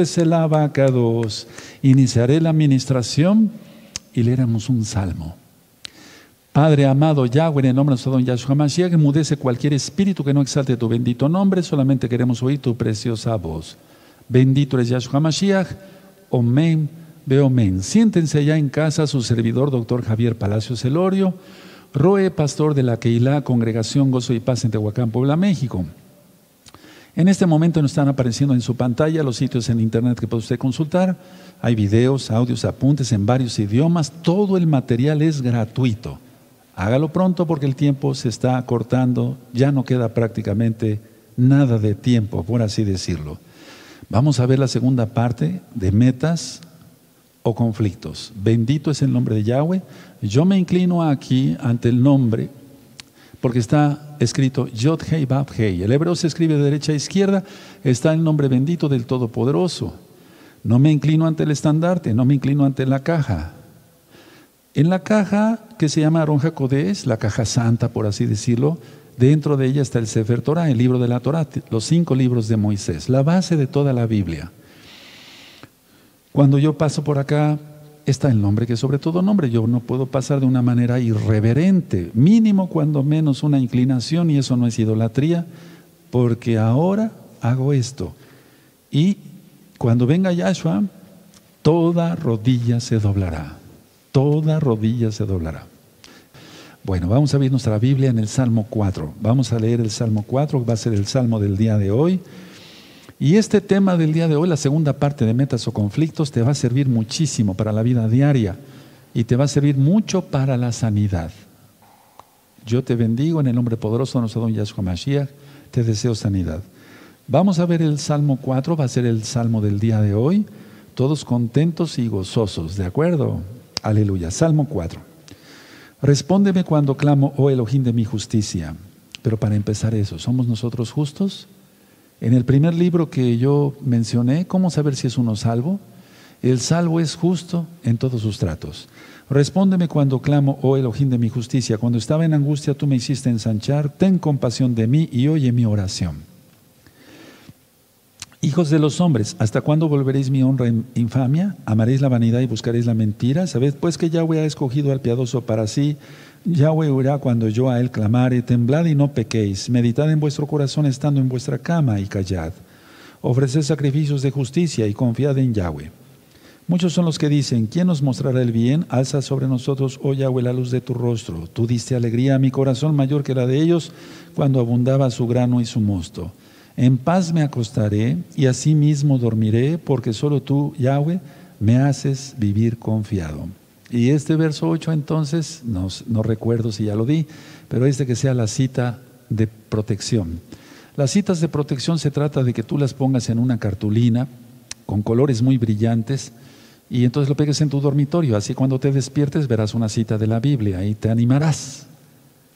Es el abacados. Iniciaré la administración y leeremos un salmo. Padre amado Yahweh, en el nombre de nuestro don Yahshua Mashiach, mudece cualquier espíritu que no exalte tu bendito nombre, solamente queremos oír tu preciosa voz. Bendito eres Yahshua Mashiach, Omen, Beomen. Siéntense ya en casa su servidor, doctor Javier Palacios Elorio, Roe, pastor de la Keilah, Congregación Gozo y Paz en Tehuacán, Puebla, México. En este momento nos están apareciendo en su pantalla los sitios en internet que puede usted consultar. Hay videos, audios, apuntes en varios idiomas. Todo el material es gratuito. Hágalo pronto porque el tiempo se está cortando, ya no queda prácticamente nada de tiempo, por así decirlo. Vamos a ver la segunda parte de metas o conflictos. Bendito es el nombre de Yahweh. Yo me inclino aquí ante el nombre porque está escrito Yod Hei Bab Hei. El hebreo se escribe de derecha a izquierda, está el nombre bendito del Todopoderoso. No me inclino ante el estandarte, no me inclino ante la caja. En la caja que se llama Aron Jacodés, la caja santa, por así decirlo, dentro de ella está el Sefer Torah, el libro de la Torah, los cinco libros de Moisés, la base de toda la Biblia. Cuando yo paso por acá, está el nombre que sobre todo nombre. Yo no puedo pasar de una manera irreverente, mínimo cuando menos una inclinación, y eso no es idolatría, porque ahora hago esto. Y cuando venga Yahshua, toda rodilla se doblará toda rodilla se doblará. Bueno, vamos a ver nuestra Biblia en el Salmo 4. Vamos a leer el Salmo 4, que va a ser el Salmo del día de hoy. Y este tema del día de hoy, la segunda parte de metas o conflictos, te va a servir muchísimo para la vida diaria y te va a servir mucho para la sanidad. Yo te bendigo en el nombre poderoso de nuestro don Yahshua Mashiach, te deseo sanidad. Vamos a ver el Salmo 4, va a ser el Salmo del día de hoy, todos contentos y gozosos, ¿de acuerdo? Aleluya. Salmo 4. Respóndeme cuando clamo, oh Elohim de mi justicia. Pero para empezar eso, ¿somos nosotros justos? En el primer libro que yo mencioné, ¿cómo saber si es uno salvo? El salvo es justo en todos sus tratos. Respóndeme cuando clamo, oh Elohim de mi justicia. Cuando estaba en angustia, tú me hiciste ensanchar. Ten compasión de mí y oye mi oración. Hijos de los hombres, ¿hasta cuándo volveréis mi honra en infamia? ¿Amaréis la vanidad y buscaréis la mentira? Sabed pues que Yahweh ha escogido al piadoso para sí. Yahweh oirá cuando yo a él clamare. Temblad y no pequéis. Meditad en vuestro corazón estando en vuestra cama y callad. Ofreced sacrificios de justicia y confiad en Yahweh. Muchos son los que dicen, ¿quién nos mostrará el bien? Alza sobre nosotros, oh Yahweh, la luz de tu rostro. Tú diste alegría a mi corazón mayor que la de ellos cuando abundaba su grano y su mosto. En paz me acostaré y asimismo dormiré, porque solo tú, Yahweh, me haces vivir confiado. Y este verso 8 entonces, no, no recuerdo si ya lo di, pero este que sea la cita de protección. Las citas de protección se trata de que tú las pongas en una cartulina con colores muy brillantes y entonces lo pegues en tu dormitorio. Así cuando te despiertes verás una cita de la Biblia y te animarás,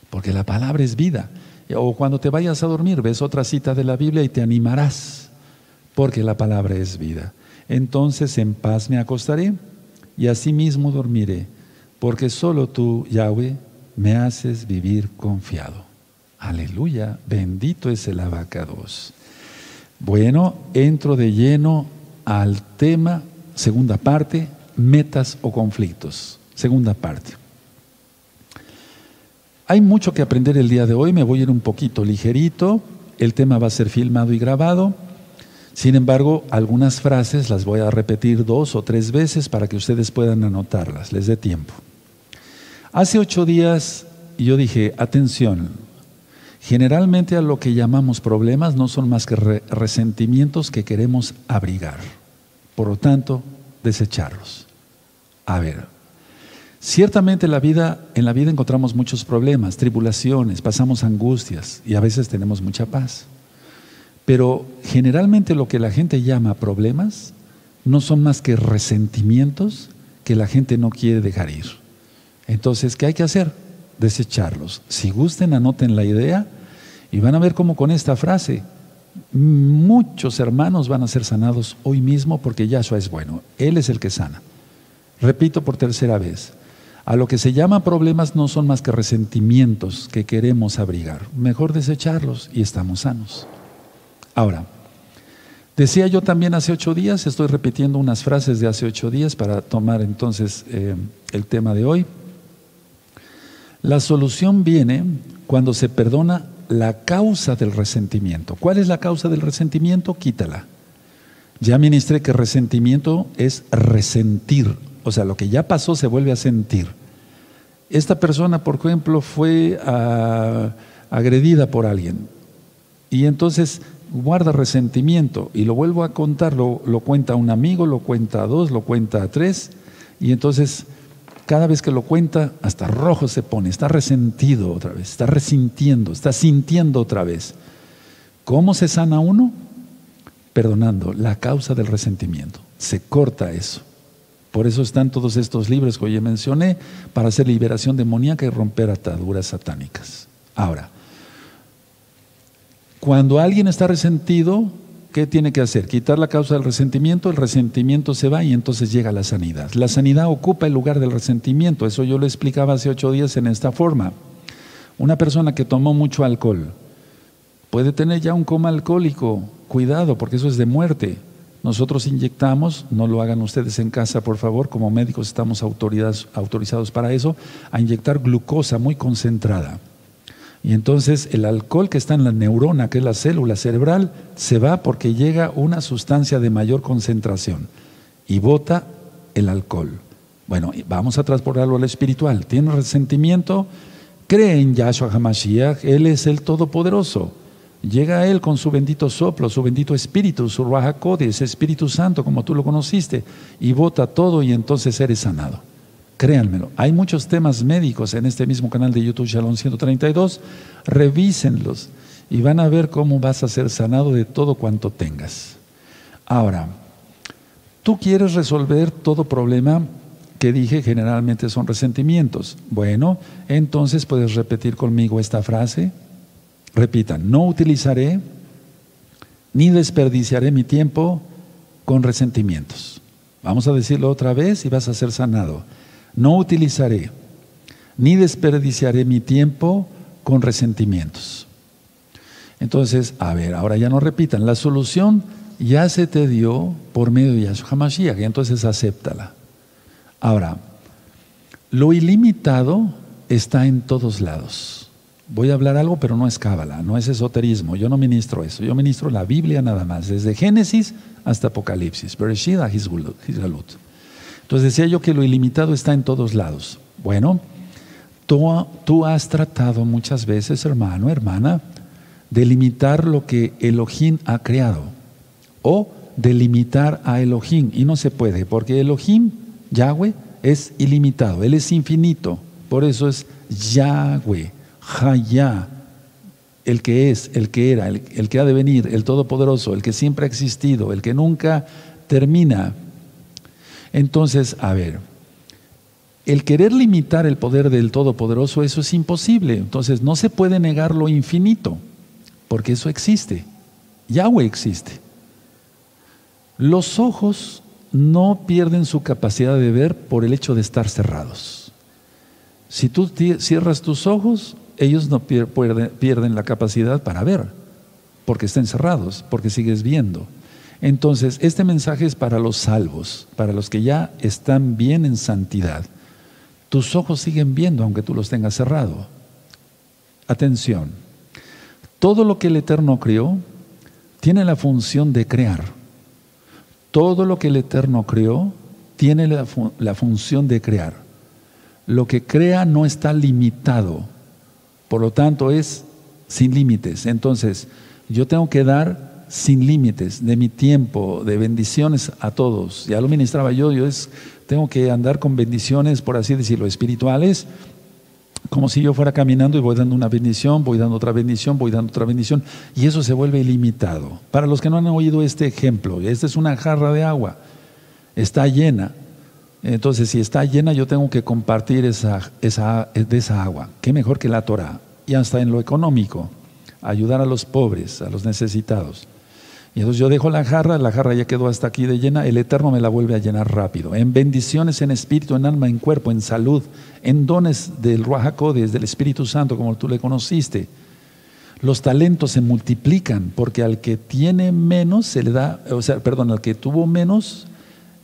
porque la palabra es vida. O cuando te vayas a dormir, ves otra cita de la Biblia y te animarás, porque la palabra es vida. Entonces en paz me acostaré y asimismo dormiré, porque solo tú, Yahweh, me haces vivir confiado. Aleluya, bendito es el abacados. Bueno, entro de lleno al tema, segunda parte, metas o conflictos. Segunda parte. Hay mucho que aprender el día de hoy, me voy a ir un poquito ligerito, el tema va a ser filmado y grabado. Sin embargo, algunas frases las voy a repetir dos o tres veces para que ustedes puedan anotarlas, les dé tiempo. Hace ocho días yo dije, atención, generalmente a lo que llamamos problemas no son más que resentimientos que queremos abrigar. Por lo tanto, desecharlos. A ver, Ciertamente la vida, en la vida encontramos muchos problemas, tribulaciones, pasamos angustias y a veces tenemos mucha paz. Pero generalmente lo que la gente llama problemas no son más que resentimientos que la gente no quiere dejar ir. Entonces, ¿qué hay que hacer? Desecharlos. Si gusten, anoten la idea y van a ver cómo con esta frase muchos hermanos van a ser sanados hoy mismo porque Yahshua es bueno. Él es el que sana. Repito por tercera vez. A lo que se llama problemas no son más que resentimientos que queremos abrigar. Mejor desecharlos y estamos sanos. Ahora, Decía yo también hace ocho días, estoy repitiendo unas frases de hace ocho días para tomar entonces eh, el tema de hoy. La solución viene cuando se perdona la causa del resentimiento. ¿Cuál es la causa del resentimiento? Quítala. Ya ministré que resentimiento es resentir, o sea, lo que ya pasó se vuelve a sentir. Esta persona, por ejemplo, fue ah, agredida por alguien y entonces guarda resentimiento y lo vuelvo a contar, lo, lo cuenta un amigo, lo cuenta a dos, lo cuenta a tres y entonces cada vez que lo cuenta hasta rojo se pone, está resentido otra vez, está resintiendo, está sintiendo otra vez. ¿Cómo se sana uno? Perdonando la causa del resentimiento. Se corta eso. Por eso están todos estos libros que hoy mencioné para hacer liberación demoníaca y romper ataduras satánicas. Ahora, cuando alguien está resentido, ¿qué tiene que hacer? Quitar la causa del resentimiento, el resentimiento se va y entonces llega la sanidad. La sanidad ocupa el lugar del resentimiento, eso yo lo explicaba hace ocho días en esta forma. Una persona que tomó mucho alcohol puede tener ya un coma alcohólico, cuidado, porque eso es de muerte. Nosotros inyectamos, no lo hagan ustedes en casa, por favor, como médicos estamos autorizados para eso, a inyectar glucosa muy concentrada. Y entonces el alcohol que está en la neurona, que es la célula cerebral, se va porque llega una sustancia de mayor concentración y bota el alcohol. Bueno, vamos a transportarlo al espiritual. Tiene resentimiento, cree en Yahshua HaMashiach, Él es el Todopoderoso. Llega a Él con su bendito soplo, su bendito espíritu, su Raja Espíritu Santo, como tú lo conociste, y bota todo y entonces eres sanado. Créanmelo, hay muchos temas médicos en este mismo canal de YouTube Shalom 132. Revísenlos y van a ver cómo vas a ser sanado de todo cuanto tengas. Ahora, tú quieres resolver todo problema que dije generalmente son resentimientos. Bueno, entonces puedes repetir conmigo esta frase. Repitan, no utilizaré ni desperdiciaré mi tiempo con resentimientos. Vamos a decirlo otra vez y vas a ser sanado no utilizaré ni desperdiciaré mi tiempo con resentimientos. Entonces, a ver, ahora ya no repitan, la solución ya se te dio por medio de Yahshua HaMashiach, y entonces acéptala. Ahora, lo ilimitado está en todos lados. Voy a hablar algo, pero no es cábala, no es esoterismo. Yo no ministro eso. Yo ministro la Biblia nada más, desde Génesis hasta Apocalipsis. Bereshit a entonces decía yo que lo ilimitado está en todos lados. Bueno, tú, has tratado muchas veces, hermano, hermana, de limitar lo que Elohim ha creado o de limitar a Elohim. Y no se puede porque Elohim, Yahweh, es ilimitado, Él es infinito, por eso es Yahweh, Hayah, el que es, el que era, el, el que ha de venir, el Todopoderoso, el que siempre ha existido, el que nunca termina, entonces, a ver, el querer limitar el poder del Todopoderoso, eso es imposible. Entonces, no se puede negar lo infinito, porque eso existe. Yahweh existe. Los ojos no pierden su capacidad de ver por el hecho de estar cerrados. Si tú cierras tus ojos, ellos no pierden la capacidad para ver, porque están cerrados, porque sigues viendo. Entonces, este mensaje es para los salvos, para los que ya están bien en santidad. Tus ojos siguen viendo aunque tú los tengas cerrado. Atención, todo lo que el Eterno creó tiene la función de crear. Todo lo que el Eterno creó tiene la, la función de crear. Lo que crea no está limitado, por lo tanto es sin límites. Entonces, yo tengo que dar sin límites de mi tiempo, de bendiciones a todos. Ya lo ministraba yo, yo es, tengo que andar con bendiciones, por así decirlo, espirituales, como si yo fuera caminando y voy dando una bendición, voy dando otra bendición, voy dando otra bendición, y eso se vuelve ilimitado. Para los que no han oído este ejemplo, esta es una jarra de agua, está llena. Entonces, si está llena, yo tengo que compartir esa, esa, de esa agua. ¿Qué mejor que la Torah? Y hasta en lo económico, ayudar a los pobres, a los necesitados. Y entonces yo dejo la jarra, la jarra ya quedó hasta aquí de llena, el Eterno me la vuelve a llenar rápido. En bendiciones en espíritu, en alma, en cuerpo, en salud, en dones del Ruajacodes, del Espíritu Santo, como tú le conociste. Los talentos se multiplican porque al que tiene menos se le da, o sea, perdón, al que tuvo menos,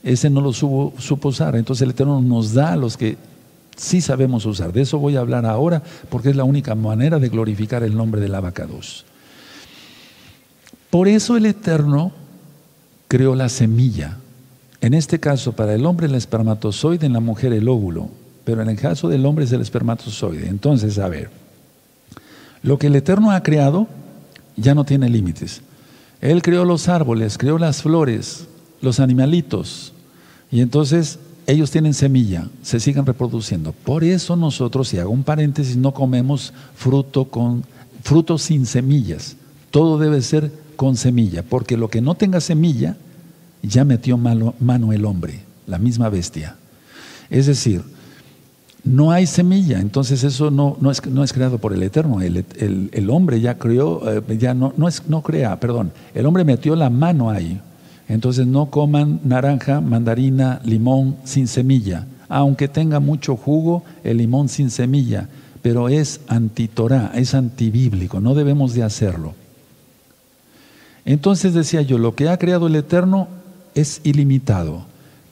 ese no lo supo, supo usar. Entonces el Eterno nos da a los que sí sabemos usar. De eso voy a hablar ahora porque es la única manera de glorificar el nombre del abacados. Por eso el Eterno creó la semilla. En este caso, para el hombre el espermatozoide, en la mujer el óvulo. Pero en el caso del hombre es el espermatozoide. Entonces, a ver, lo que el Eterno ha creado ya no tiene límites. Él creó los árboles, creó las flores, los animalitos. Y entonces ellos tienen semilla, se siguen reproduciendo. Por eso nosotros, si hago un paréntesis, no comemos fruto con frutos sin semillas. Todo debe ser con semilla, porque lo que no tenga semilla ya metió mano el hombre, la misma bestia. Es decir, no hay semilla, entonces eso no, no, es, no es creado por el Eterno. El, el, hombre ya creó, eh, ya no, no, es, no crea, perdón, el hombre metió la mano ahí. Entonces no coman naranja, mandarina, limón sin semilla, aunque tenga mucho jugo, el limón sin semilla, pero es antitorá, es antibíblico, no debemos de hacerlo. Entonces decía yo, lo que ha creado el Eterno es ilimitado,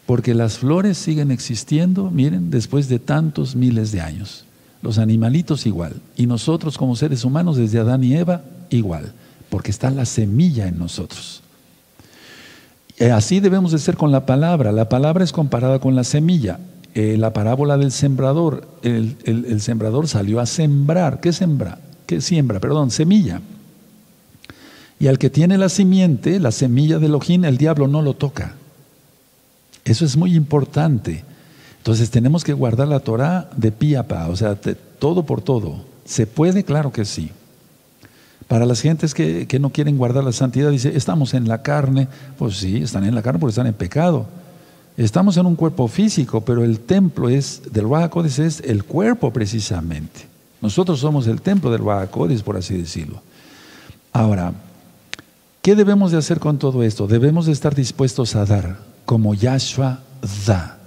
porque las flores siguen existiendo, miren, después de tantos miles de años. Los animalitos igual, y nosotros como seres humanos desde Adán y Eva igual, porque está la semilla en nosotros. Eh, así debemos de ser con la palabra. La palabra es comparada con la semilla. Eh, la parábola del sembrador, el, sembrador salió a sembrar. ¿Qué sembra? ¿Qué siembra? Perdón, semilla. Y al que tiene la simiente, la semilla del ojín, el diablo no lo toca. Eso es muy importante. Entonces tenemos que guardar la Torah de pie o sea, todo por todo. ¿Se puede? Claro que sí. Para las gentes que, no quieren guardar la santidad, dice, estamos en la carne. Pues sí, están en la carne porque están en pecado. Estamos en un cuerpo físico, pero el templo es del Bajacodes es el cuerpo precisamente. Nosotros somos el templo del Bajacodes, por así decirlo. Ahora, ¿qué debemos de hacer con todo esto? Debemos de estar dispuestos a dar, como Yahshua da.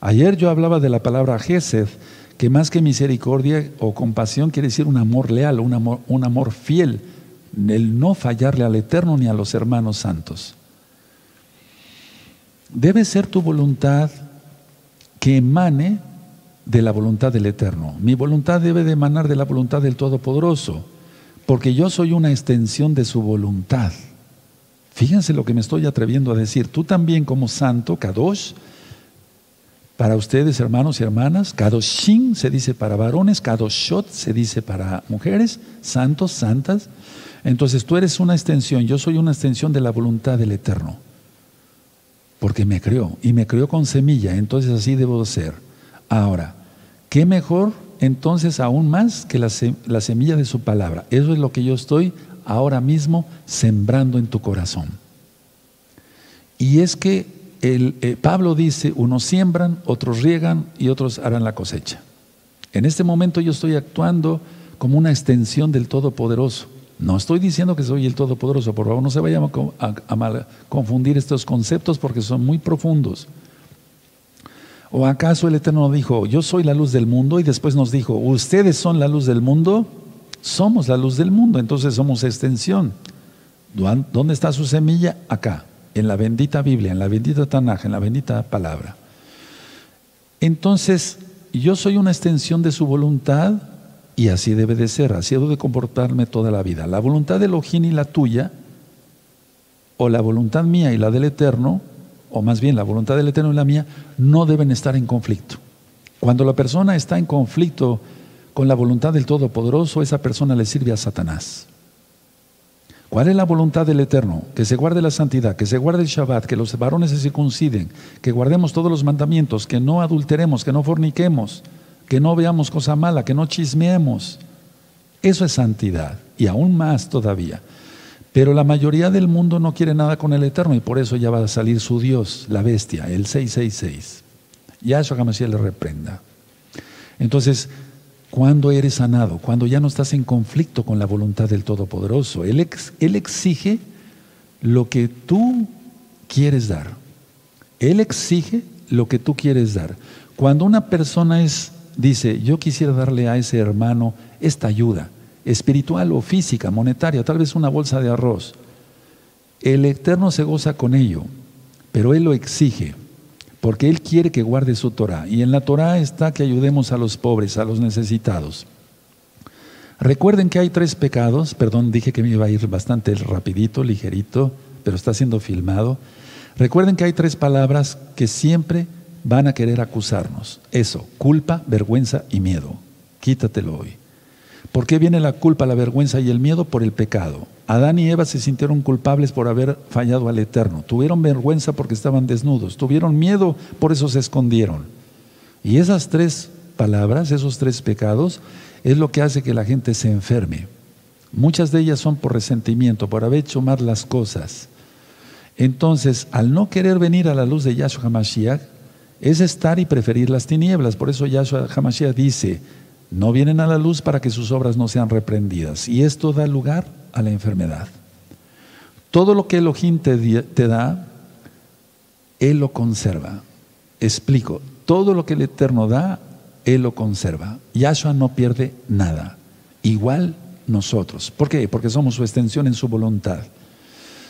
Ayer yo hablaba de la palabra Gesed, que más que misericordia o compasión quiere decir un amor leal, un amor, un amor fiel, el no fallarle al Eterno ni a los hermanos santos. Debe ser tu voluntad que emane de la voluntad del Eterno. Mi voluntad debe de emanar de la voluntad del Todopoderoso, porque yo soy una extensión de su voluntad. Fíjense lo que me estoy atreviendo a decir. Tú también como santo, Kadosh, para ustedes, hermanos y hermanas, Kadoshin se dice para varones, Kadoshot se dice para mujeres, santos, santas. Entonces tú eres una extensión, yo soy una extensión de la voluntad del Eterno. Porque me creó y me creó con semilla, entonces así debo ser. Ahora, ¿qué mejor entonces aún más que la, la semilla de su palabra? Eso es lo que yo estoy ahora mismo sembrando en tu corazón. Y es que el, eh, Pablo dice, unos siembran, otros riegan y otros harán la cosecha. En este momento yo estoy actuando como una extensión del Todopoderoso. No estoy diciendo que soy el Todopoderoso, por favor no se vayan a, confundir estos conceptos porque son muy profundos. ¿O acaso el Eterno dijo, yo soy la luz del mundo y después nos dijo, ustedes son la luz del mundo? Somos la luz del mundo, entonces somos extensión. ¿Dónde está su semilla? Acá en la bendita Biblia, en la bendita Tanaj, en la bendita palabra. Entonces, yo soy una extensión de su voluntad y así debe de ser, así debo de comportarme toda la vida. La voluntad de Elohim y la tuya, o la voluntad mía y la del Eterno, o más bien la voluntad del Eterno y la mía, no deben estar en conflicto. Cuando la persona está en conflicto con la voluntad del Todopoderoso, esa persona le sirve a Satanás. ¿Cuál es la voluntad del Eterno? Que se guarde la santidad, que se guarde el Shabbat, que los varones se circunciden, que guardemos todos los mandamientos, que no adulteremos, que no forniquemos, que no veamos cosa mala, que no chismeemos. Eso es santidad y aún más todavía. Pero la mayoría del mundo no quiere nada con el Eterno y por eso ya va a salir su Dios, la bestia, el 666. Yahshua Hamashiach le reprenda. Entonces, cuando eres sanado, cuando ya no estás en conflicto con la voluntad del Todopoderoso. Él, exige lo que tú quieres dar. Él exige lo que tú quieres dar. Cuando una persona es, dice, yo quisiera darle a ese hermano esta ayuda, espiritual o física, monetaria, tal vez una bolsa de arroz. El Eterno se goza con ello, pero Él lo exige, porque Él quiere que guarde su Torah. Y en la Torah está que ayudemos a los pobres, a los necesitados. Recuerden que hay tres pecados, perdón, dije que me iba a ir bastante rapidito, ligerito, pero está siendo filmado. Recuerden que hay tres palabras que siempre van a querer acusarnos. Eso, culpa, vergüenza y miedo. Quítatelo hoy. ¿Por qué viene la culpa, la vergüenza y el miedo? Por el pecado. Adán y Eva se sintieron culpables por haber fallado al Eterno. Tuvieron vergüenza porque estaban desnudos. Tuvieron miedo, por eso se escondieron. Y esas tres palabras, esos tres pecados, es lo que hace que la gente se enferme. Muchas de ellas son por resentimiento, por haber hecho mal las cosas. Entonces, al no querer venir a la luz de Yahshua HaMashiach, es estar y preferir las tinieblas. Por eso Yahshua HaMashiach dice, no vienen a la luz para que sus obras no sean reprendidas. Y esto da lugar a la enfermedad. Todo lo que Elohim te, te da, Él lo conserva. Explico, todo lo que el Eterno da, él lo conserva. Yahshua no pierde nada. Igual nosotros. ¿Por qué? Porque somos su extensión en su voluntad.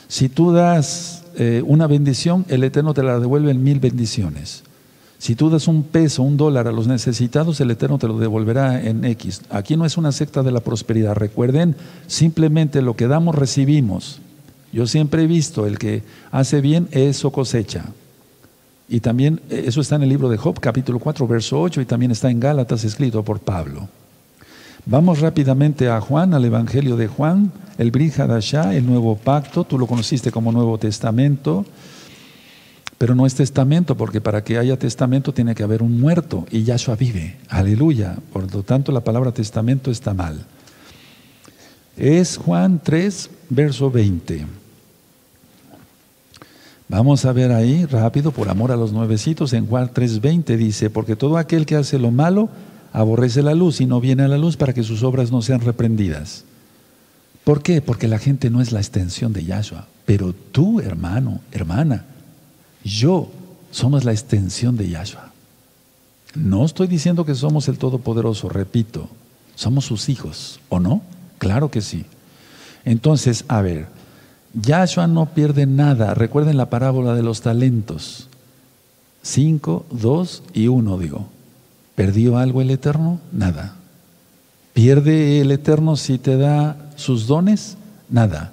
Si tú das eh, una bendición, el Eterno te la devuelve en mil bendiciones. Si tú das un peso, un dólar a los necesitados, el Eterno te lo devolverá en X. Aquí no es una secta de la prosperidad. Recuerden, simplemente lo que damos, recibimos. Yo siempre he visto, el que hace bien, eso cosecha. Y también eh, eso está en el libro de Job, capítulo 4, verso 8, y también está en Gálatas escrito por Pablo. Vamos rápidamente a Juan, al Evangelio de Juan, el Brihadashá, el Nuevo Pacto, tú lo conociste como Nuevo Testamento, pero no es testamento, porque para que haya testamento tiene que haber un muerto, y Yahshua vive, aleluya, por lo tanto la palabra testamento está mal. Es Juan 3, verso 20. Vamos a ver ahí rápido, por amor a los nuevecitos, en Juan 3:20 dice, porque todo aquel que hace lo malo aborrece la luz y no viene a la luz para que sus obras no sean reprendidas. ¿Por qué? Porque la gente no es la extensión de Yahshua, pero tú, hermano, hermana, yo somos la extensión de Yahshua. No estoy diciendo que somos el Todopoderoso, repito, somos sus hijos, ¿o no? Claro que sí. Entonces, a ver, Yahshua no pierde nada. Recuerden la parábola de los talentos. Cinco, dos y uno, digo. ¿Perdió algo el Eterno? Nada. ¿Pierde el Eterno si te da sus dones? Nada.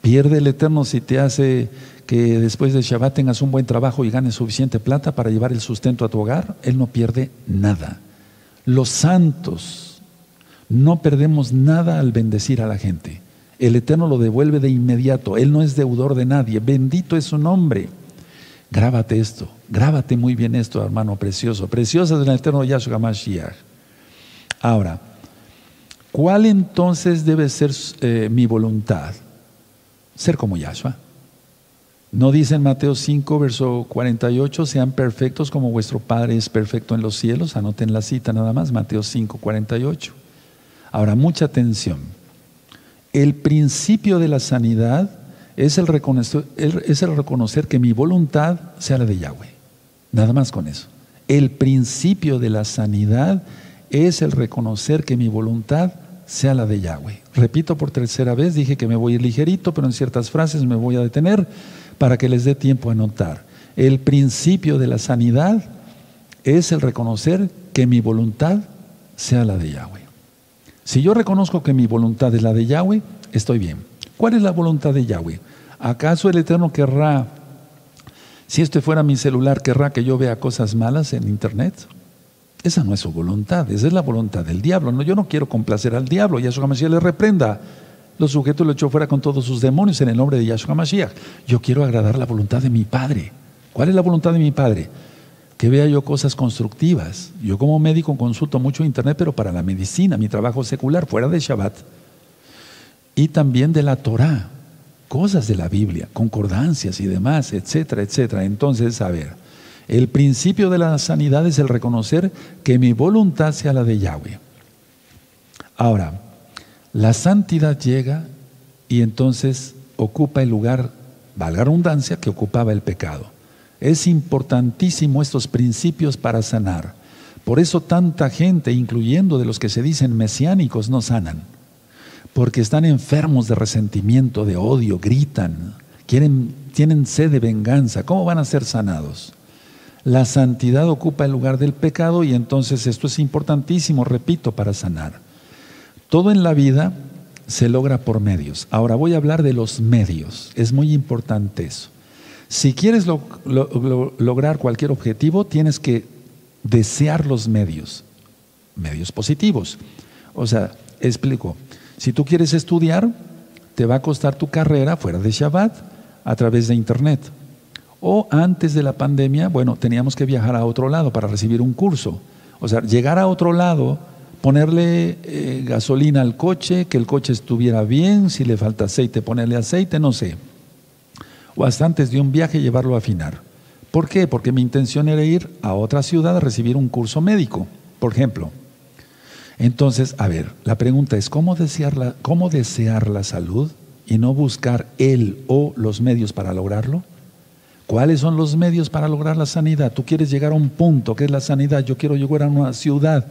¿Pierde el Eterno si te hace que después de Shabbat tengas un buen trabajo y ganes suficiente plata para llevar el sustento a tu hogar? Él no pierde nada. Los santos no perdemos nada al bendecir a la gente el Eterno lo devuelve de inmediato. Él no es deudor de nadie. Bendito es su nombre. Grábate esto, grábate muy bien esto, hermano precioso. Preciosa del Eterno Yahshua Mashiach. Ahora, ¿cuál entonces debe ser eh, mi voluntad? Ser como Yahshua. ¿No dice en Mateo 5, verso 48, sean perfectos como vuestro Padre es perfecto en los cielos? Anoten la cita nada más, Mateo 5, 48. Ahora, mucha atención. El principio de la sanidad es el, reconocer, es el reconocer que mi voluntad sea la de Yahweh. Nada más con eso. El principio de la sanidad es el reconocer que mi voluntad sea la de Yahweh. Repito por tercera vez, dije que me voy a ir ligerito, pero en ciertas frases me voy a detener para que les dé tiempo a notar. El principio de la sanidad es el reconocer que mi voluntad sea la de Yahweh. Si yo reconozco que mi voluntad es la de Yahweh, estoy bien. ¿Cuál es la voluntad de Yahweh? ¿Acaso el Eterno querrá, si este fuera mi celular, querrá que yo vea cosas malas en Internet? Esa no es su voluntad, esa es la voluntad del diablo. No, yo no quiero complacer al diablo, Yahshua Mashiach le reprenda. Los sujetos lo echó fuera con todos sus demonios en el nombre de Yahshua Mashiach. Yo quiero agradar la voluntad de mi Padre. ¿Cuál es la voluntad de mi Padre? que vea yo cosas constructivas. Yo como médico consulto mucho internet, pero para la medicina, mi trabajo secular, fuera de Shabbat. Y también de la Torah, cosas de la Biblia, concordancias y demás, etcétera, etcétera. Entonces, a ver, el principio de la sanidad es el reconocer que mi voluntad sea la de Yahweh. Ahora, la santidad llega y entonces ocupa el lugar, valga redundancia, que ocupaba el pecado. Es importantísimo estos principios para sanar. Por eso tanta gente, incluyendo de los que se dicen mesiánicos, no sanan. porque están enfermos de resentimiento, de odio, gritan, quieren, tienen sed de venganza. ¿Cómo van a ser sanados? La santidad ocupa el lugar del pecado y entonces esto es importantísimo, repito, para sanar. Todo en la vida se logra por medios. Ahora voy a hablar de los medios. Es muy importante eso. Si quieres lograr cualquier objetivo, tienes que desear los medios, medios positivos. O sea, explico, si tú quieres estudiar, te va a costar tu carrera fuera de Shabbat a través de Internet. O antes de la pandemia, bueno, teníamos que viajar a otro lado para recibir un curso. O sea, llegar a otro lado, ponerle eh, gasolina al coche, que el coche estuviera bien, si le falta aceite, ponerle aceite, no sé. O hasta antes de un viaje llevarlo a afinar. ¿Por qué? Porque mi intención era ir a otra ciudad a recibir un curso médico, por ejemplo. Entonces, a ver, la pregunta es, ¿cómo desear la, cómo desear la salud y no buscar él o los medios para lograrlo? ¿Cuáles son los medios para lograr la sanidad? Tú quieres llegar a un punto que es la sanidad. Yo quiero llegar a una ciudad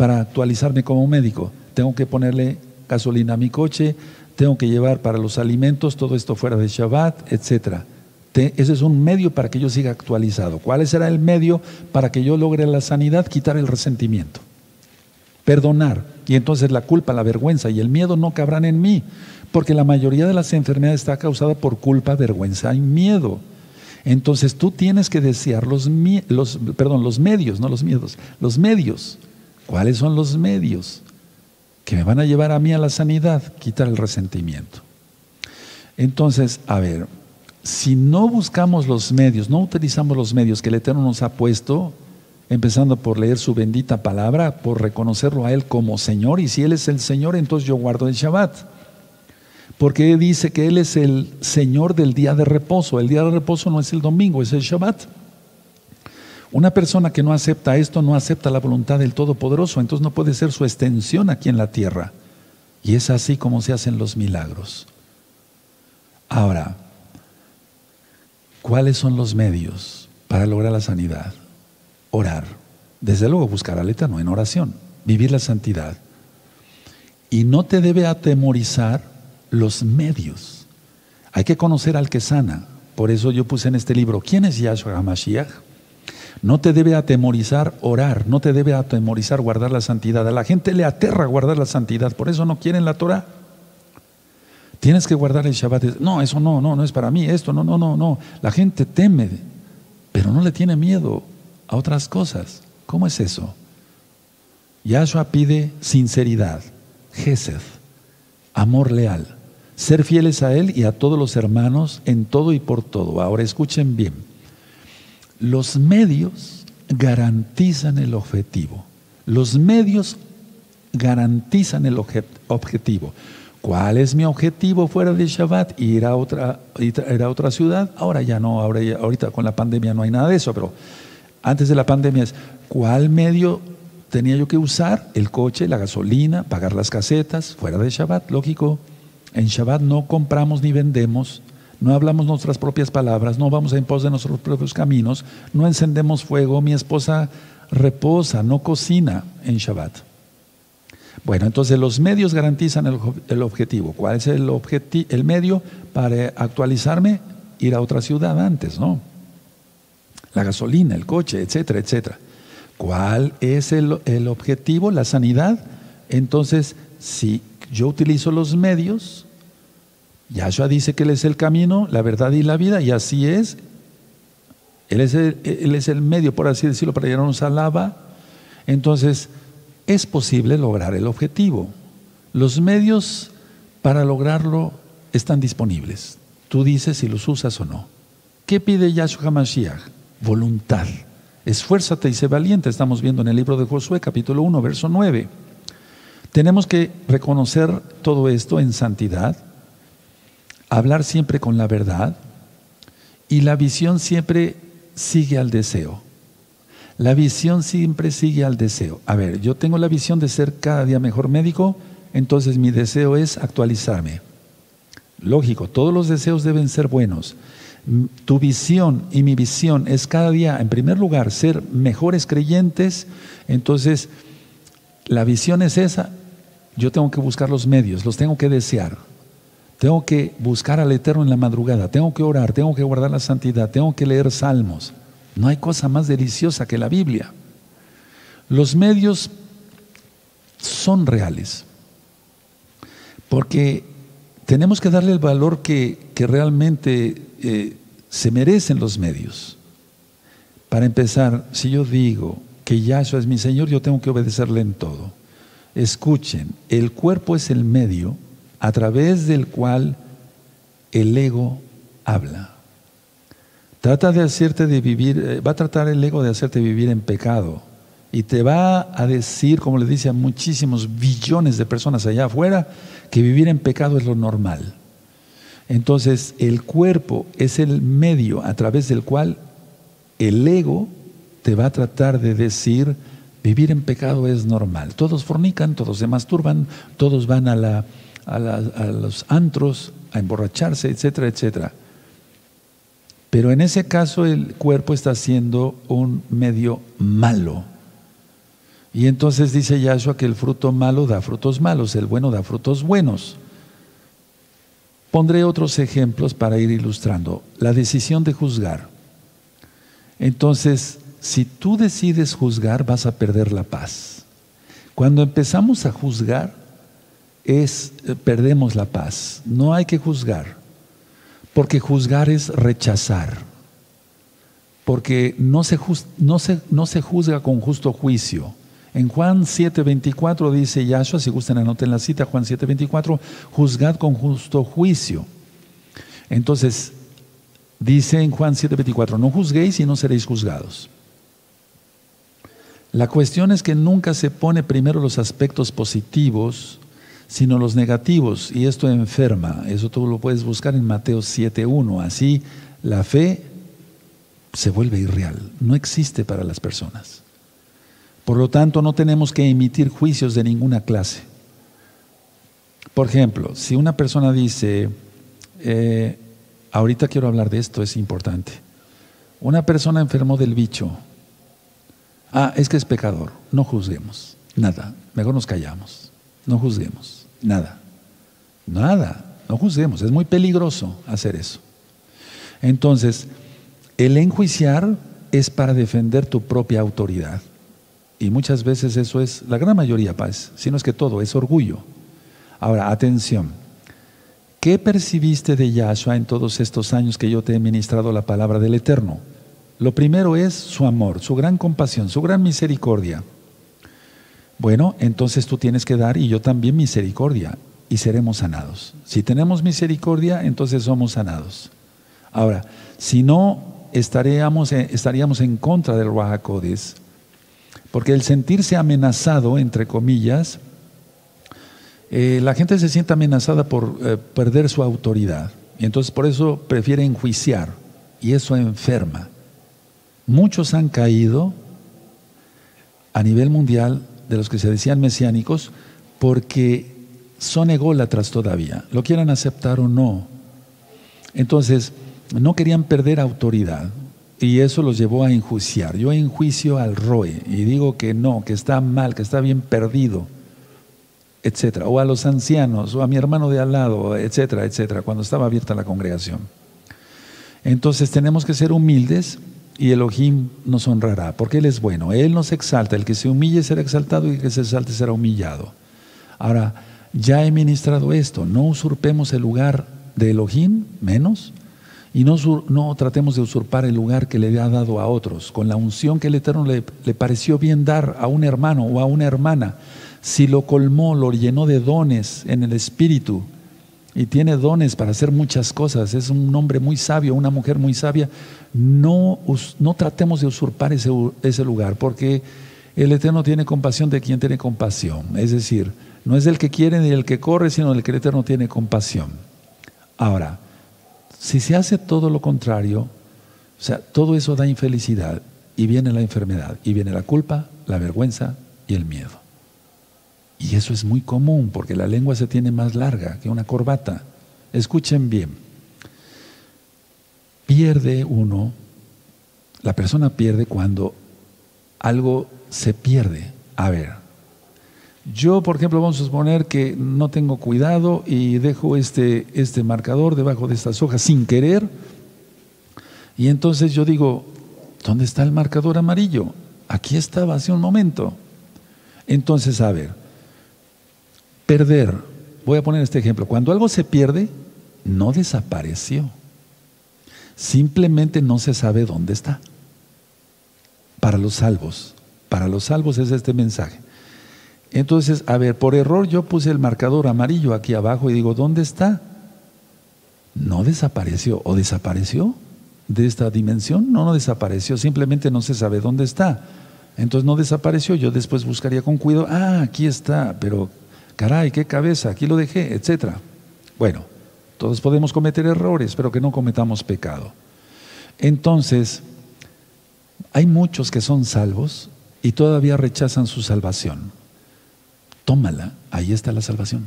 para actualizarme como médico. Tengo que ponerle gasolina a mi coche, tengo que llevar para los alimentos todo esto fuera de Shabbat, etc. ese es un medio para que yo siga actualizado. ¿Cuál será el medio para que yo logre la sanidad? Quitar el resentimiento. Perdonar. Y entonces la culpa, la vergüenza y el miedo no cabrán en mí. Porque la mayoría de las enfermedades está causada por culpa, vergüenza y miedo. Entonces tú tienes que desear los, los, perdón, los medios, no los miedos, los medios. ¿Cuáles son los medios que me van a llevar a mí a la sanidad? Quitar el resentimiento. Entonces, a ver, si no buscamos los medios, no utilizamos los medios que el Eterno nos ha puesto, empezando por leer su bendita palabra, por reconocerlo a Él como Señor, y si Él es el Señor, entonces yo guardo el Shabbat porque dice que Él es el Señor del día de reposo. El día de reposo no es el domingo, es el Shabbat. Una persona que no acepta esto no acepta la voluntad del Todopoderoso, entonces no puede ser su extensión aquí en la tierra. Y es así como se hacen los milagros. Ahora, ¿cuáles son los medios para lograr la sanidad? Orar. Desde luego buscar al Eterno en oración, vivir la santidad. Y no te debe atemorizar los medios. Hay que conocer al que sana. Por eso yo puse en este libro, ¿quién es Yahshua HaMashiach? No te debe atemorizar orar, no te debe atemorizar guardar la santidad. A la gente le aterra guardar la santidad, por eso no quieren la Torah. Tienes que guardar el Shabbat. No, eso no, no, no es para mí, esto, no, no, no, no. La gente teme, pero no le tiene miedo a otras cosas. ¿Cómo es eso? Yahshua pide sinceridad, gesed, amor leal ser fieles a Él y a todos los hermanos en todo y por todo. Ahora escuchen bien, los medios garantizan el objetivo. Los medios garantizan el objetivo. ¿Cuál es mi objetivo fuera de Shabbat? Ir a otra, ir a otra ciudad. Ahora ya no, ahora ahorita con la pandemia no hay nada de eso, pero antes de la pandemia es, ¿cuál medio tenía yo que usar? El coche, la gasolina, pagar las casetas, fuera de Shabbat, lógico. En Shabbat no compramos ni vendemos, no hablamos nuestras propias palabras, no vamos en pos de nuestros propios caminos, no encendemos fuego, mi esposa reposa, no cocina en Shabbat. Bueno, entonces los medios garantizan el, objetivo. ¿Cuál es el, el medio para actualizarme? Ir a otra ciudad antes, ¿no? La gasolina, el coche, etcétera, etcétera. ¿Cuál es el, el objetivo? La sanidad. Entonces, si yo utilizo los medios, Yahshua dice que Él es el camino, la verdad y la vida, y así es. Él es el, es el medio, por así decirlo, para llevarnos a. Entonces, es posible lograr el objetivo. Los medios para lograrlo están disponibles. Tú dices si los usas o no. ¿Qué pide Yahshua HaMashiach? Voluntad. Esfuérzate y sé valiente. Estamos viendo en el libro de Josué, capítulo 1, verso 9. Tenemos que reconocer todo esto en santidad, hablar siempre con la verdad y la visión siempre sigue al deseo. La visión siempre sigue al deseo. A ver, yo tengo la visión de ser cada día mejor médico, entonces mi deseo es actualizarme. Lógico, todos los deseos deben ser buenos. Tu visión y mi visión es cada día, en primer lugar, ser mejores creyentes, entonces la visión es esa yo tengo que buscar los medios, los tengo que desear. Tengo que buscar al Eterno en la madrugada, tengo que orar, tengo que guardar la santidad, tengo que leer salmos. No hay cosa más deliciosa que la Biblia. Los medios son reales, porque tenemos que darle el valor que, realmente eh, se merecen los medios. Para empezar, si yo digo que Yahshua es mi Señor, yo tengo que obedecerle en todo. Escuchen, el cuerpo es el medio a través del cual el ego habla. Trata de hacerte de vivir, eh, va a tratar el ego de hacerte vivir en pecado. Y te va a decir, como le dice a muchísimos billones de personas allá afuera, que vivir en pecado es lo normal. Entonces, el cuerpo es el medio a través del cual el ego te va a tratar de decir, vivir en pecado es normal. Todos fornican, todos se masturban, todos van a, a los antros a emborracharse, etcétera, etcétera. Pero en ese caso el cuerpo está siendo un medio malo. Y entonces dice Yahshua que el fruto malo da frutos malos, el bueno da frutos buenos. Pondré otros ejemplos para ir ilustrando. La decisión de juzgar. Entonces, si tú decides juzgar, vas a perder la paz. Cuando empezamos a juzgar, es eh, perdemos la paz. No hay que juzgar, porque juzgar es rechazar. Porque no se, no se, no se juzga con justo juicio. En Juan 7:24 dice Yahshua, si gustan anoten la cita, Juan 7:24, juzgad con justo juicio. Entonces, dice en Juan 7:24, no juzguéis y no seréis juzgados. La cuestión es que nunca se pone primero los aspectos positivos, sino los negativos, y esto enferma. Eso tú lo puedes buscar en Mateo 7:1. Así la fe se vuelve irreal, no existe para las personas. Por lo tanto, no tenemos que emitir juicios de ninguna clase. Por ejemplo, si una persona dice, eh, ahorita quiero hablar de esto, es importante. Una persona enfermó del bicho. Ah, es que es pecador. No juzguemos. Nada. Mejor nos callamos. No juzguemos. Nada. Nada. No juzguemos. Es muy peligroso hacer eso. Entonces, el enjuiciar es para defender tu propia autoridad. Y muchas veces eso es, la gran mayoría, paz, si no es que todo, es orgullo. Ahora, atención. ¿Qué percibiste de Yahshua en todos estos años que yo te he ministrado la palabra del Eterno? Lo primero es su amor, su gran compasión, su gran misericordia. Bueno, entonces tú tienes que dar y yo también misericordia y seremos sanados. Si tenemos misericordia, entonces somos sanados. Ahora, si no, estaríamos, estaríamos en contra del Rahakodis porque el sentirse amenazado, entre comillas, eh, la gente se siente amenazada por eh, perder su autoridad. Y entonces por eso prefiere enjuiciar. Y eso enferma. Muchos han caído a nivel mundial de los que se decían mesiánicos porque son ególatras todavía, lo quieran aceptar o no. Entonces, no querían perder autoridad. Y eso los llevó a enjuiciar. Yo enjuicio al Roe y digo que no, que está mal, que está bien perdido, etcétera. O a los ancianos, o a mi hermano de al lado, etcétera, etcétera, cuando estaba abierta la congregación. Entonces tenemos que ser humildes y Elohim nos honrará, porque Él es bueno. Él nos exalta. El que se humille será exaltado y el que se exalte será humillado. Ahora, ya he ministrado esto. No usurpemos el lugar de Elohim, menos y no, no, tratemos de usurpar el lugar que le ha dado a otros, con la unción que el Eterno le, le, pareció bien dar a un hermano o a una hermana. Si lo colmó, lo llenó de dones en el Espíritu y tiene dones para hacer muchas cosas, es un hombre muy sabio, una mujer muy sabia, no, no tratemos de usurpar ese, ese lugar, porque el Eterno tiene compasión de quien tiene compasión. Es decir, no es del que quiere ni del que corre, sino del que el Eterno tiene compasión. Ahora, si se hace todo lo contrario, o sea, todo eso da infelicidad y viene la enfermedad, y viene la culpa, la vergüenza y el miedo. Y eso es muy común porque la lengua se tiene más larga que una corbata. Escuchen bien. Pierde uno, la persona pierde cuando algo se pierde. A ver, Yo, por ejemplo, vamos a suponer que no tengo cuidado y dejo este, este marcador debajo de estas hojas sin querer. Y entonces yo digo, ¿dónde está el marcador amarillo? Aquí estaba hace un momento. Entonces, a ver, perder, voy a poner este ejemplo, cuando algo se pierde, no desapareció. Simplemente no se sabe dónde está. Para los salvos, para los salvos es este mensaje. Entonces, a ver, por error yo puse el marcador amarillo aquí abajo y digo, ¿dónde está? No desapareció. ¿O desapareció de esta dimensión? No, no desapareció, simplemente no se sabe dónde está. Entonces no desapareció, yo después buscaría con cuidado, ah, aquí está, pero caray, qué cabeza, aquí lo dejé, etcétera. Bueno, todos podemos cometer errores, pero que no cometamos pecado. Entonces, hay muchos que son salvos y todavía rechazan su salvación tómala, ahí está la salvación.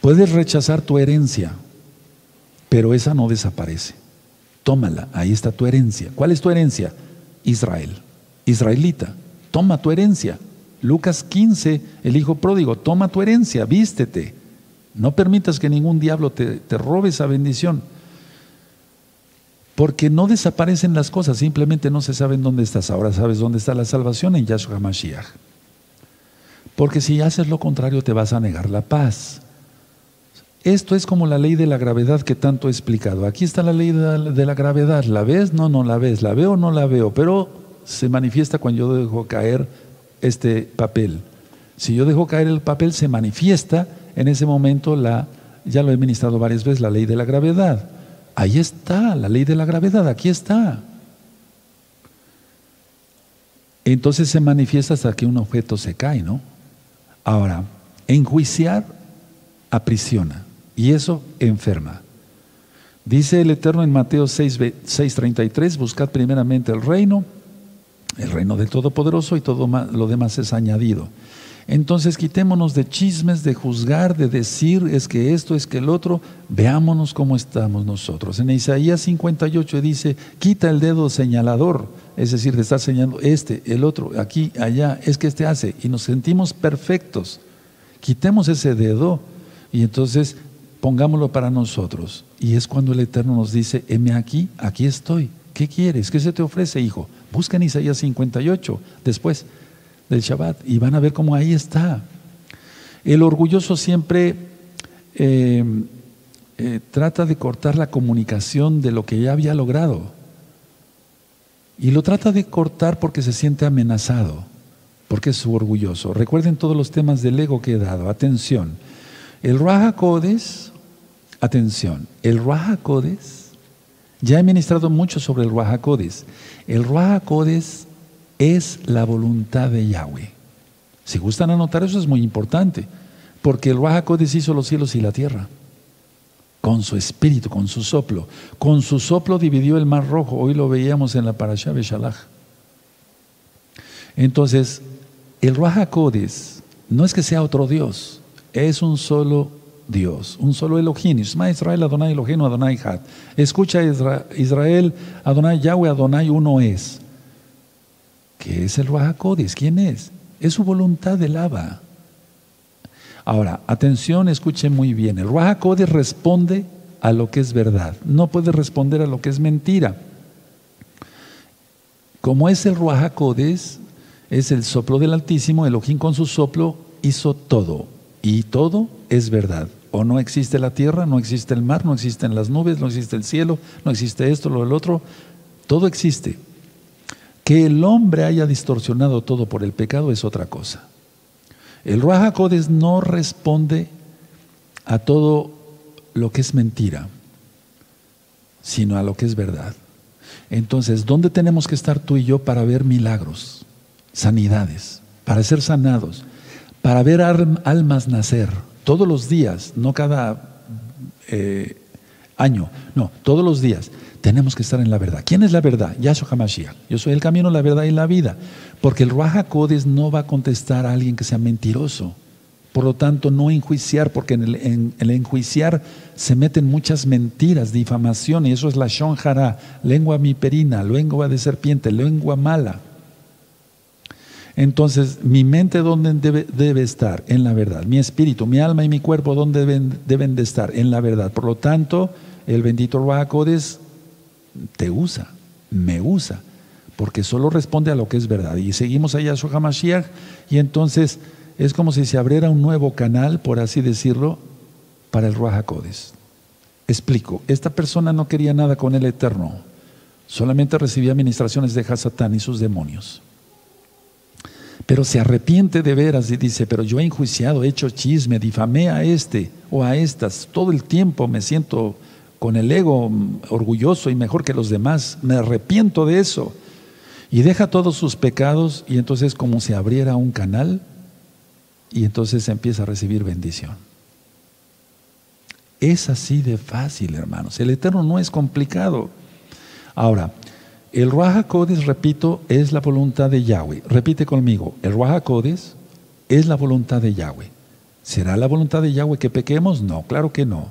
Puedes rechazar tu herencia, pero esa no desaparece. Tómala, ahí está tu herencia. ¿Cuál es tu herencia? Israel, israelita. Toma tu herencia. Lucas 15, el hijo pródigo, toma tu herencia, vístete. No permitas que ningún diablo te, robe esa bendición. Porque no desaparecen las cosas, simplemente no se saben dónde estás. Ahora sabes dónde está la salvación en Yahshua Mashiach. Porque si haces lo contrario te vas a negar la paz. Esto es como la ley de la gravedad que tanto he explicado. Aquí está la ley de la gravedad. ¿La ves? No, no la ves. ¿La veo? No la veo. Pero se manifiesta cuando yo dejo caer este papel. Si yo dejo caer el papel, se manifiesta en ese momento la, ya lo he ministrado varias veces, la ley de la gravedad. Ahí está, la ley de la gravedad, aquí está. Entonces se manifiesta hasta que un objeto se cae, ¿no? Ahora, enjuiciar aprisiona y eso enferma. Dice el Eterno en Mateo 6:33, buscad primeramente el reino, el reino del Todopoderoso y todo lo demás es añadido. Entonces quitémonos de chismes, de juzgar, de decir es que esto, es que el otro, veámonos cómo estamos nosotros. En Isaías 58 dice, quita el dedo señalador, es decir, de estar señalando este, el otro, aquí, allá, es que este hace, y nos sentimos perfectos. Quitemos ese dedo y entonces pongámoslo para nosotros. Y es cuando el Eterno nos dice, heme aquí, aquí estoy. ¿Qué quieres? ¿Qué se te ofrece, hijo? Busca en Isaías 58 después del Shabbat y van a ver cómo ahí está. El orgulloso siempre eh, eh, trata de cortar la comunicación de lo que ya había logrado. Y lo trata de cortar porque se siente amenazado, porque es su orgulloso. Recuerden todos los temas del ego que he dado. Atención. El Raja Codes, atención, el Raja Codes, ya he ministrado mucho sobre el Codes. El Codes es la voluntad de Yahweh. Si gustan anotar eso es muy importante, porque el Codes hizo los cielos y la tierra con su espíritu, con su soplo. Con su soplo dividió el mar rojo. Hoy lo veíamos en la Parashá Beshalach. Entonces, el Raja no es que sea otro Dios, es un solo Dios, un solo Elohim. Isma Israel, Adonai Elohim, Adonai Had. Escucha Israel, Adonai Yahweh, Adonai uno es. ¿Qué es el Raja ¿Quién es? Es su voluntad de lava. Ahora, atención, escuchen muy bien. El Raja responde a lo que es verdad, no puede responder a lo que es mentira. Como es el Ruach es el soplo del Altísimo, Elohim con su soplo hizo todo, y todo es verdad. O no existe la tierra, no existe el mar, no existen las nubes, no existe el cielo, no existe esto, lo del otro, todo existe. Que el hombre haya distorsionado todo por el pecado es otra cosa. El Ruach no responde a todo lo que es mentira, sino a lo que es verdad. Entonces, ¿dónde tenemos que estar tú y yo para ver milagros, sanidades, para ser sanados, para ver almas nacer todos los días, no cada eh, año, no, todos los días? Tenemos que estar en la verdad. ¿Quién es la verdad? Yahshua HaMashiach. Yo soy el camino, la verdad y la vida. Porque el Ruach no va a contestar a alguien que sea mentiroso. Por lo tanto, no enjuiciar, porque en el, enjuiciar se meten muchas mentiras, difamación, y eso es la shonjara, lengua miperina, lengua de serpiente, lengua mala. Entonces, mi mente, ¿dónde debe, estar? En la verdad. Mi espíritu, mi alma y mi cuerpo, ¿dónde deben, de estar? En la verdad. Por lo tanto, el bendito Ruajacodes te usa, me usa, porque solo responde a lo que es verdad. Y seguimos a Yahshua HaMashiach, y entonces es como si se abriera un nuevo canal, por así decirlo, para el Ruajacodes. Explico, esta persona no quería nada con el Eterno, solamente recibía administraciones de Hasatán y sus demonios pero se arrepiente de veras y dice, pero yo he enjuiciado, he hecho chisme, difamé a este o a estas, todo el tiempo me siento con el ego orgulloso y mejor que los demás, me arrepiento de eso. Y deja todos sus pecados y entonces como si abriera un canal y entonces empieza a recibir bendición. Es así de fácil, hermanos. El Eterno no es complicado. Ahora, el Ruach repito, es la voluntad de Yahweh. Repite conmigo, el Ruach es la voluntad de Yahweh. ¿Será la voluntad de Yahweh que pequemos? No, claro que no.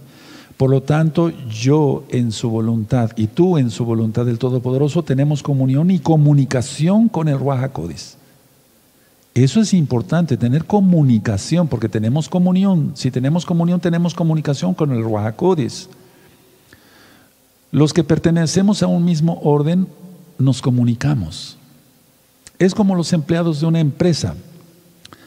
Por lo tanto, yo en su voluntad y tú en su voluntad del Todopoderoso tenemos comunión y comunicación con el Ruach Eso es importante, tener comunicación, porque tenemos comunión. Si tenemos comunión, tenemos comunicación con el Ruach Los que pertenecemos a un mismo orden nos comunicamos. Es como los empleados de una empresa.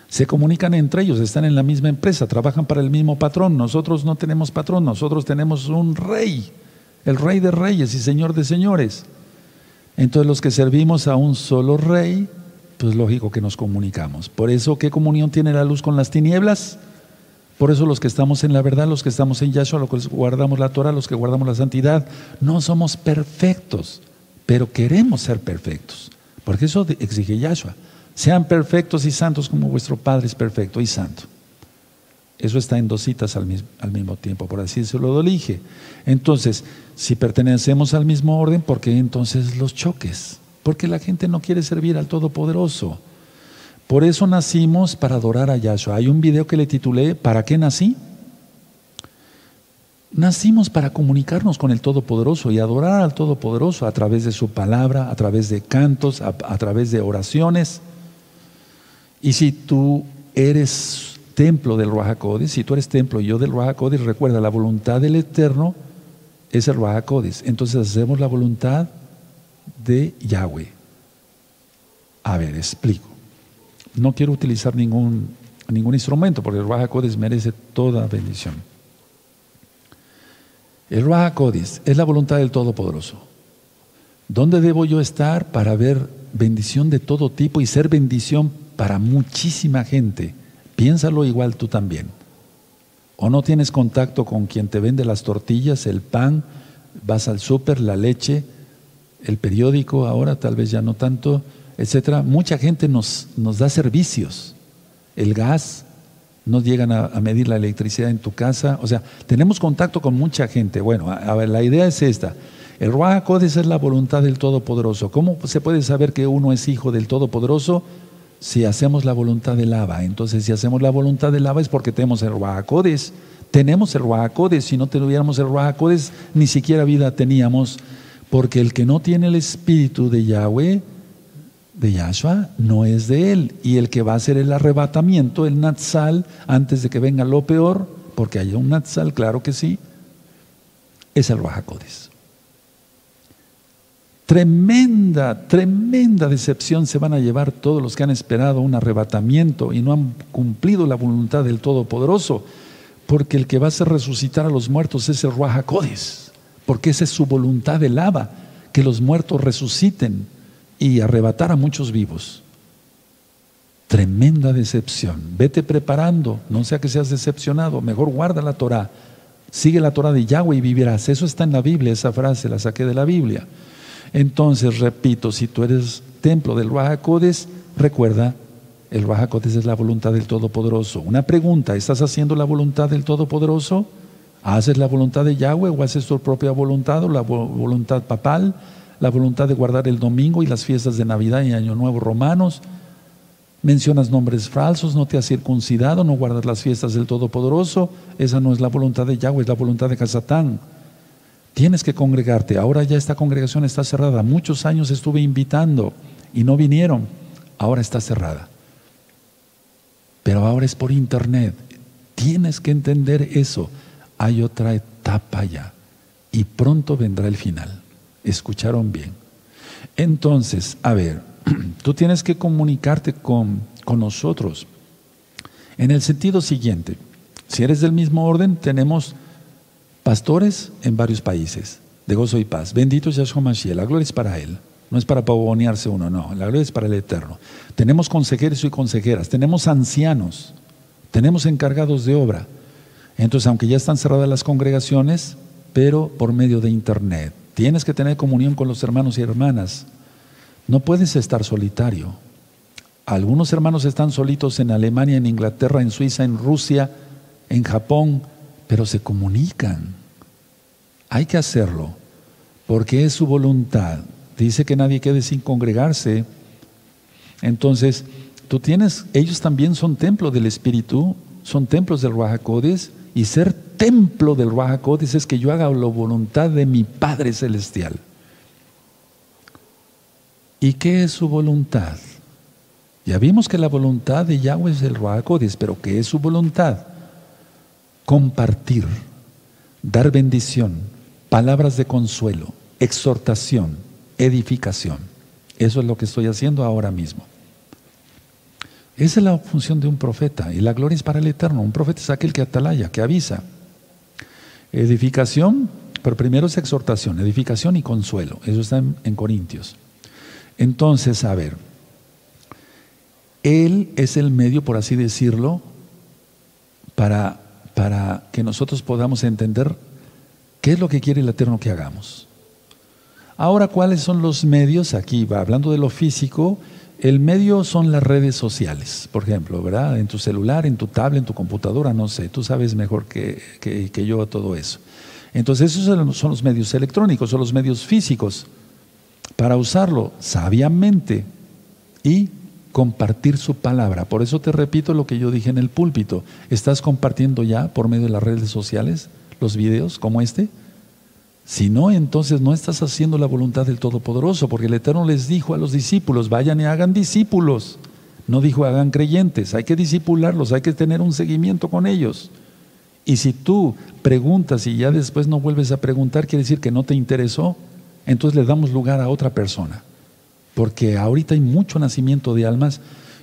Se comunican entre ellos, están en la misma empresa, trabajan para el mismo patrón. Nosotros no tenemos patrón, nosotros tenemos un rey, el rey de reyes y señor de señores. Entonces los que servimos a un solo rey, pues lógico que nos comunicamos. Por eso, ¿qué comunión tiene la luz con las tinieblas? Por eso los que estamos en la verdad, los que estamos en Yahshua, los que guardamos la Torah, los que guardamos la santidad, no somos perfectos pero queremos ser perfectos, porque eso exige Yahshua. Sean perfectos y santos como vuestro Padre es perfecto y santo. Eso está en dos citas al mismo, tiempo, por así decirlo, lo dije. Entonces, si pertenecemos al mismo orden, ¿por qué entonces los choques? Porque la gente no quiere servir al Todopoderoso. Por eso nacimos para adorar a Yahshua. Hay un video que le titulé ¿Para qué nací? Nacimos para comunicarnos con el Todopoderoso y adorar al Todopoderoso a través de su palabra, a través de cantos, a, través de oraciones. Y si tú eres templo del Ruajacodes, si tú eres templo y yo del Ruajacodes, recuerda, la voluntad del Eterno es el Ruajacodes. Entonces hacemos la voluntad de Yahweh. A ver, explico. No quiero utilizar ningún, ningún instrumento porque el Ruajacodes merece toda bendición. El Ruach es la voluntad del Todopoderoso. ¿Dónde debo yo estar para ver bendición de todo tipo y ser bendición para muchísima gente? Piénsalo igual tú también. ¿O no tienes contacto con quien te vende las tortillas, el pan, vas al súper, la leche, el periódico ahora, tal vez ya no tanto, etcétera? Mucha gente nos, nos da servicios, el gas, no llegan a, medir la electricidad en tu casa. O sea, tenemos contacto con mucha gente. Bueno, a, ver, la idea es esta. El Ruach es la voluntad del Todopoderoso. ¿Cómo se puede saber que uno es hijo del Todopoderoso? Si hacemos la voluntad del Abba. Entonces, si hacemos la voluntad del Abba es porque tenemos el Ruach Tenemos el Ruach Si no tuviéramos el Ruach ni siquiera vida teníamos. Porque el que no tiene el espíritu de Yahweh, de Yahshua no es de él. Y el que va a hacer el arrebatamiento, el Natsal, antes de que venga lo peor, porque haya un Natsal, claro que sí, es el Rahakodes. Tremenda, tremenda decepción se van a llevar todos los que han esperado un arrebatamiento y no han cumplido la voluntad del Todopoderoso, porque el que va a hacer resucitar a los muertos es el Rahakodes, porque esa es su voluntad de lava, que los muertos resuciten y arrebatar a muchos vivos. Tremenda decepción. Vete preparando, no sea que seas decepcionado. Mejor guarda la Torah. Sigue la Torah de Yahweh y vivirás. Eso está en la Biblia, esa frase la saqué de la Biblia. Entonces, repito, si tú eres templo del Rahakodes, recuerda, el Rahakodes es la voluntad del Todopoderoso. Una pregunta, ¿estás haciendo la voluntad del Todopoderoso? ¿Haces la voluntad de Yahweh o haces tu propia voluntad o la voluntad papal? La voluntad de guardar el domingo y las fiestas de Navidad y Año Nuevo romanos. Mencionas nombres falsos, no te has circuncidado, no guardas las fiestas del Todopoderoso. Esa no es la voluntad de Yahweh, es la voluntad de Casatán. Tienes que congregarte. Ahora ya esta congregación está cerrada. Muchos años estuve invitando y no vinieron. ahora está cerrada. Pero ahora es por internet. Tienes que entender eso. Hay otra etapa ya. Y pronto vendrá el final. ¿Escucharon bien? Entonces, a ver, tú tienes que comunicarte con, con nosotros en el sentido siguiente. Si eres del mismo orden, tenemos pastores en varios países de gozo y paz. Bendito Yahshua Mashiach. La gloria es para Él. No es para pavonearse uno, no. La gloria es para el Eterno. Tenemos consejeros y consejeras. Tenemos ancianos. Tenemos encargados de obra. Entonces, aunque ya están cerradas las congregaciones, pero por medio de Internet. Tienes que tener comunión con los hermanos y hermanas. No puedes estar solitario. Algunos hermanos están solitos en Alemania, en Inglaterra, en Suiza, en Rusia, en Japón, pero se comunican. Hay que hacerlo, porque es su voluntad. Dice que nadie quede sin congregarse. Entonces, tú tienes, ellos también son templo del Espíritu, son templos del Ruajacodes, y ser templo del Ruajacodes es que yo haga la voluntad de mi Padre Celestial. ¿Y qué es su voluntad? Ya vimos que la voluntad de Yahweh es el Ruajacodes, pero ¿qué es su voluntad? Compartir, dar bendición, palabras de consuelo, exhortación, edificación. Eso es lo que estoy haciendo ahora mismo. Esa es la función de un profeta y la gloria es para el Eterno. Un profeta es aquel que atalaya, que avisa. Edificación, pero primero es exhortación, edificación y consuelo. Eso está en, en Corintios. Entonces, a ver, Él es el medio, por así decirlo, para, para que nosotros podamos entender qué es lo que quiere el Eterno que hagamos. Ahora, ¿cuáles son los medios? Aquí va hablando de lo físico. El medio son las redes sociales, por ejemplo, ¿verdad? En tu celular, en tu tablet, en tu computadora, no sé, tú sabes mejor que, que yo todo eso. Entonces, esos son los medios electrónicos, son los medios físicos, para usarlo sabiamente y compartir su palabra. Por eso te repito lo que yo dije en el púlpito. ¿Estás compartiendo ya por medio de las redes sociales los videos como este? Si no, entonces no estás haciendo la voluntad del Todopoderoso, porque el Eterno les dijo a los discípulos, vayan y hagan discípulos. No dijo hagan creyentes, hay que discipularlos, hay que tener un seguimiento con ellos. Y si tú preguntas y ya después no vuelves a preguntar, quiere decir que no te interesó, entonces le damos lugar a otra persona. Porque ahorita hay mucho nacimiento de almas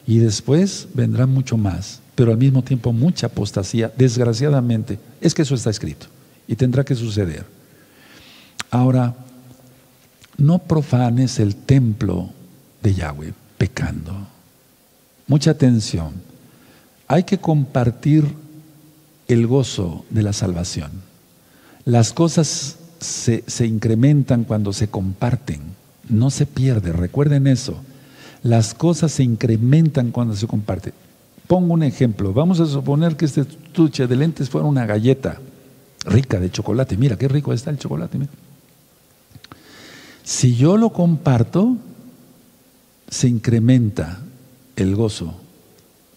y después vendrá mucho más, pero al mismo tiempo mucha apostasía, desgraciadamente. Es que eso está escrito y tendrá que suceder. Ahora, no profanes el templo de Yahweh pecando. Mucha atención. Hay que compartir el gozo de la salvación. Las cosas se, se, incrementan cuando se comparten, no se pierde, recuerden eso. Las cosas se incrementan cuando se comparten. Pongo un ejemplo, vamos a suponer que este estuche de lentes fuera una galleta rica de chocolate, mira qué rico está el chocolate. Si yo lo comparto, se incrementa el gozo.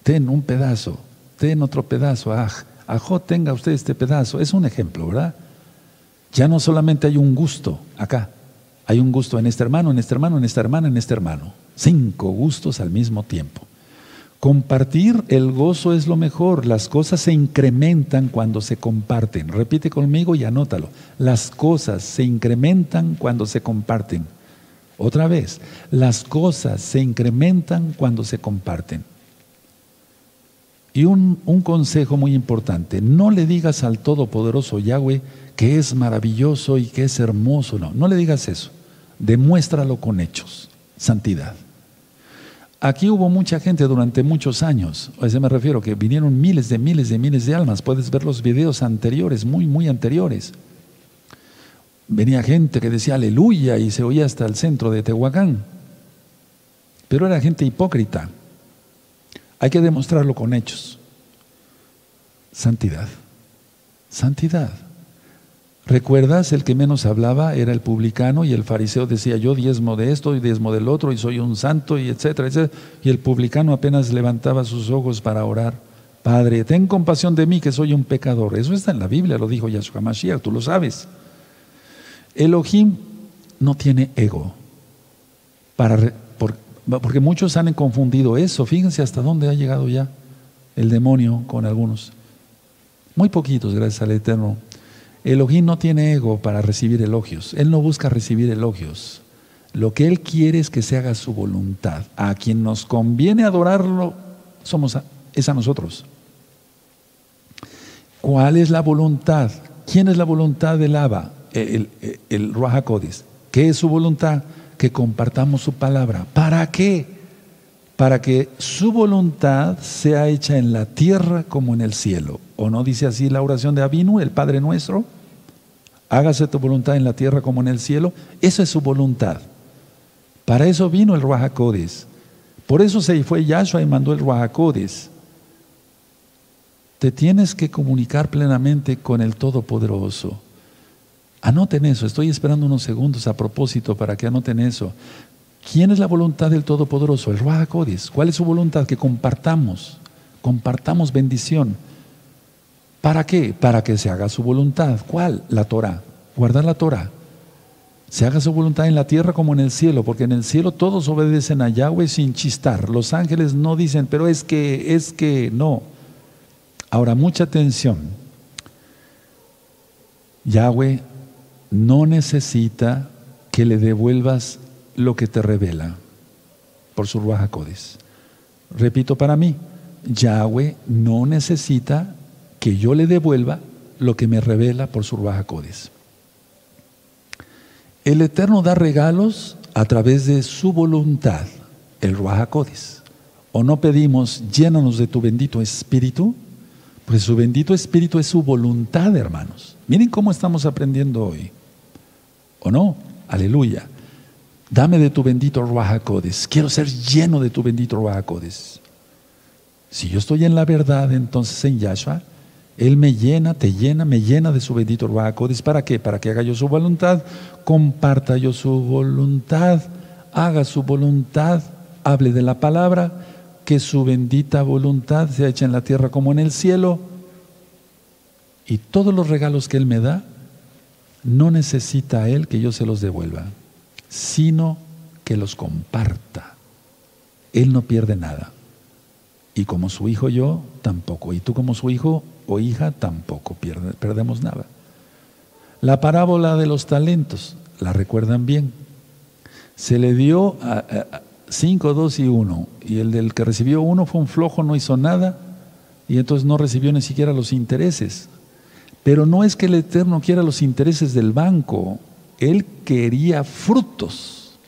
Ten un pedazo, ten otro pedazo, aj, ajo, tenga usted este pedazo. Es un ejemplo, ¿verdad? Ya no solamente hay un gusto acá, hay un gusto en este hermano, en este hermano, en esta hermana, en este hermano. Cinco gustos al mismo tiempo. Compartir el gozo es lo mejor. Las cosas se incrementan cuando se comparten. Repite conmigo y anótalo. Las cosas se incrementan cuando se comparten. Otra vez, las cosas se incrementan cuando se comparten. Y un, consejo muy importante, no le digas al Todopoderoso Yahweh que es maravilloso y que es hermoso, no, no le digas eso, demuéstralo con hechos, santidad. Aquí hubo mucha gente durante muchos años, a eso me refiero, que vinieron miles de miles de miles de almas. Puedes ver los videos anteriores, muy, muy anteriores. Venía gente que decía aleluya y se oía hasta el centro de Tehuacán. Pero era gente hipócrita. Hay que demostrarlo con hechos. Santidad. Santidad. ¿Recuerdas? El que menos hablaba era el publicano y el fariseo decía, yo diezmo de esto y diezmo del otro y soy un santo y etcétera, etcétera. Y el publicano apenas levantaba sus ojos para orar. Padre, ten compasión de mí que soy un pecador. Eso está en la Biblia, lo dijo Yahshua Mashiach, tú lo sabes. Elohim no tiene ego. Para, por, Porque muchos han confundido eso. Fíjense hasta dónde ha llegado ya el demonio con algunos. Muy poquitos, gracias al Eterno. Elohim no tiene ego para recibir elogios. Él no busca recibir elogios. Lo que Él quiere es que se haga su voluntad. A quien nos conviene adorarlo somos es a nosotros. ¿Cuál es la voluntad? ¿Quién es la voluntad del Abba? El, el, el ¿Qué es su voluntad? Que compartamos su palabra. ¿Para qué? Para que su voluntad sea hecha en la tierra como en el cielo. ¿O no dice así la oración de Abinu, el Padre nuestro? Hágase tu voluntad en la tierra como en el cielo. Esa es su voluntad. Para eso vino el Ruajacodes. Por eso se fue Yahshua y mandó el Ruajacodes. Te tienes que comunicar plenamente con el Todopoderoso. Anoten eso, estoy esperando unos segundos a propósito para que anoten eso. ¿Quién es la voluntad del Todopoderoso? El Ruajacodes. ¿Cuál es su voluntad? Que compartamos, compartamos bendición. ¿Para qué? Para que se haga su voluntad. ¿Cuál? La Torah. Guardar la Torah. Se haga su voluntad en la tierra como en el cielo, porque en el cielo todos obedecen a Yahweh sin chistar. Los ángeles no dicen, pero es que, es que, no. Ahora, mucha atención. Yahweh no necesita que le devuelvas lo que te revela por su Ruaja Repito para mí, Yahweh no necesita que yo le devuelva lo que me revela por su Ruaja El Eterno da regalos a través de su voluntad, el Ruaja O no pedimos, llénanos de tu bendito Espíritu, pues su bendito Espíritu es su voluntad, hermanos. Miren cómo estamos aprendiendo hoy. ¿O no? Aleluya. Dame de tu bendito Ruaja Quiero ser lleno de tu bendito Ruaja Si yo estoy en la verdad, entonces en Yahshua, él me llena, te llena, me llena de su bendito Ruajacodes. ¿Para qué? Para que haga yo su voluntad, comparta yo su voluntad, haga su voluntad, hable de la palabra, que su bendita voluntad sea hecha en la tierra como en el cielo. Y todos los regalos que Él me da, no necesita Él que yo se los devuelva, sino que los comparta. Él no pierde nada. Y como su hijo yo, tampoco. Y tú como su hijo, o hija tampoco perdemos nada. La parábola de los talentos, la recuerdan bien. Se le dio a, cinco, dos y uno, y el del que recibió uno fue un flojo, no hizo nada, y entonces no recibió ni siquiera los intereses. Pero no es que el Eterno quiera los intereses del banco, Él quería frutos.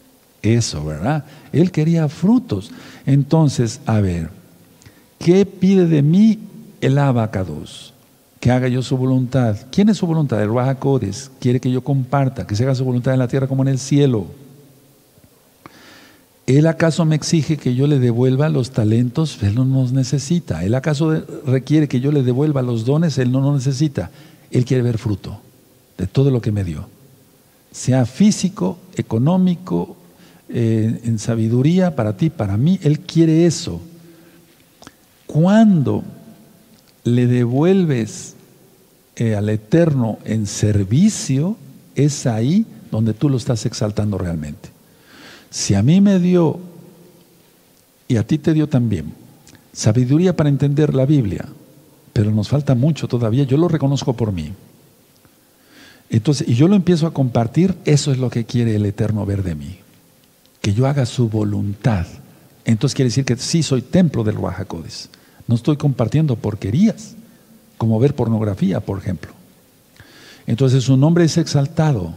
Eso, ¿verdad? Él quería frutos. Entonces, a ver, ¿qué pide de mí el abacados, que haga yo su voluntad. ¿Quién es su voluntad? El Rahakodes. Quiere que yo comparta, que se haga su voluntad en la tierra como en el cielo. ¿Él acaso me exige que yo le devuelva los talentos? Él no nos necesita. ¿Él acaso requiere que yo le devuelva los dones? Él no nos necesita. Él quiere ver fruto de todo lo que me dio. Sea físico, económico, eh, en sabiduría, para ti, para mí. Él quiere eso. ¿Cuándo le devuelves eh, al Eterno en servicio, es ahí donde tú lo estás exaltando realmente. Si a mí me dio, y a ti te dio también, sabiduría para entender la Biblia, pero nos falta mucho todavía, yo lo reconozco por mí. Entonces, y yo lo empiezo a compartir, eso es lo que quiere el Eterno ver de mí, que yo haga su voluntad. Entonces quiere decir que sí soy templo del Ruajacodes. No estoy compartiendo porquerías, como ver pornografía, por ejemplo. Entonces su nombre es exaltado.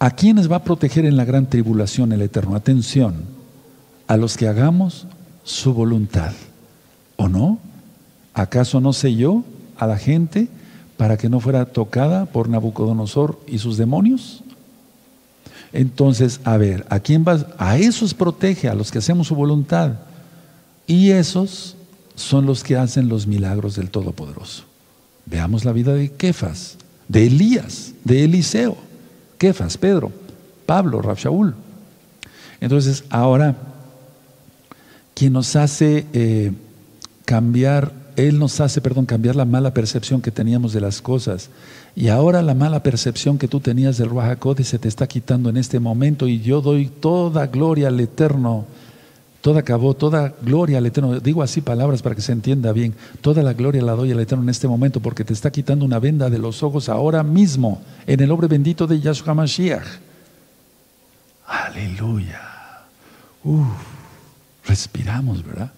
¿A quiénes va a proteger en la gran tribulación el Eterno? Atención, a los que hagamos su voluntad. ¿O no? ¿Acaso no sé yo a la gente para que no fuera tocada por Nabucodonosor y sus demonios? Entonces, a ver, ¿a quién va? A esos protege, a los que hacemos su voluntad. Y esos son los que hacen los milagros del Todopoderoso. Veamos la vida de Kefas, de Elías, de Eliseo, Kefas, Pedro, Pablo, Shaul. Entonces, ahora, quien nos hace eh, cambiar, Él nos hace, perdón, cambiar la mala percepción que teníamos de las cosas. Y ahora la mala percepción que tú tenías del Ruach se te está quitando en este momento y yo doy toda gloria al Eterno Toda acabó, toda gloria al Eterno. Digo así palabras para que se entienda bien. Toda la gloria la doy al Eterno en este momento porque te está quitando una venda de los ojos ahora mismo en el nombre bendito de Yahshua Mashiach. Aleluya. Uf, respiramos, ¿verdad?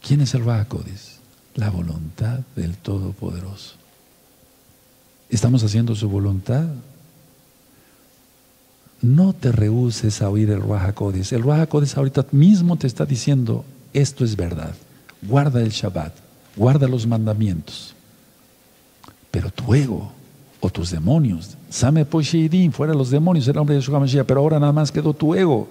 ¿Quién es el Rahakodis? La voluntad del Todopoderoso. ¿Estamos haciendo su voluntad? No te rehuses a oír el Ruach El Ruach ahorita mismo te está diciendo, esto es verdad. Guarda el Shabbat, guarda los mandamientos. Pero tu ego o tus demonios, Same Posheidim, fuera los demonios, el hombre de Yeshua Mashiach, pero ahora nada más quedó tu ego.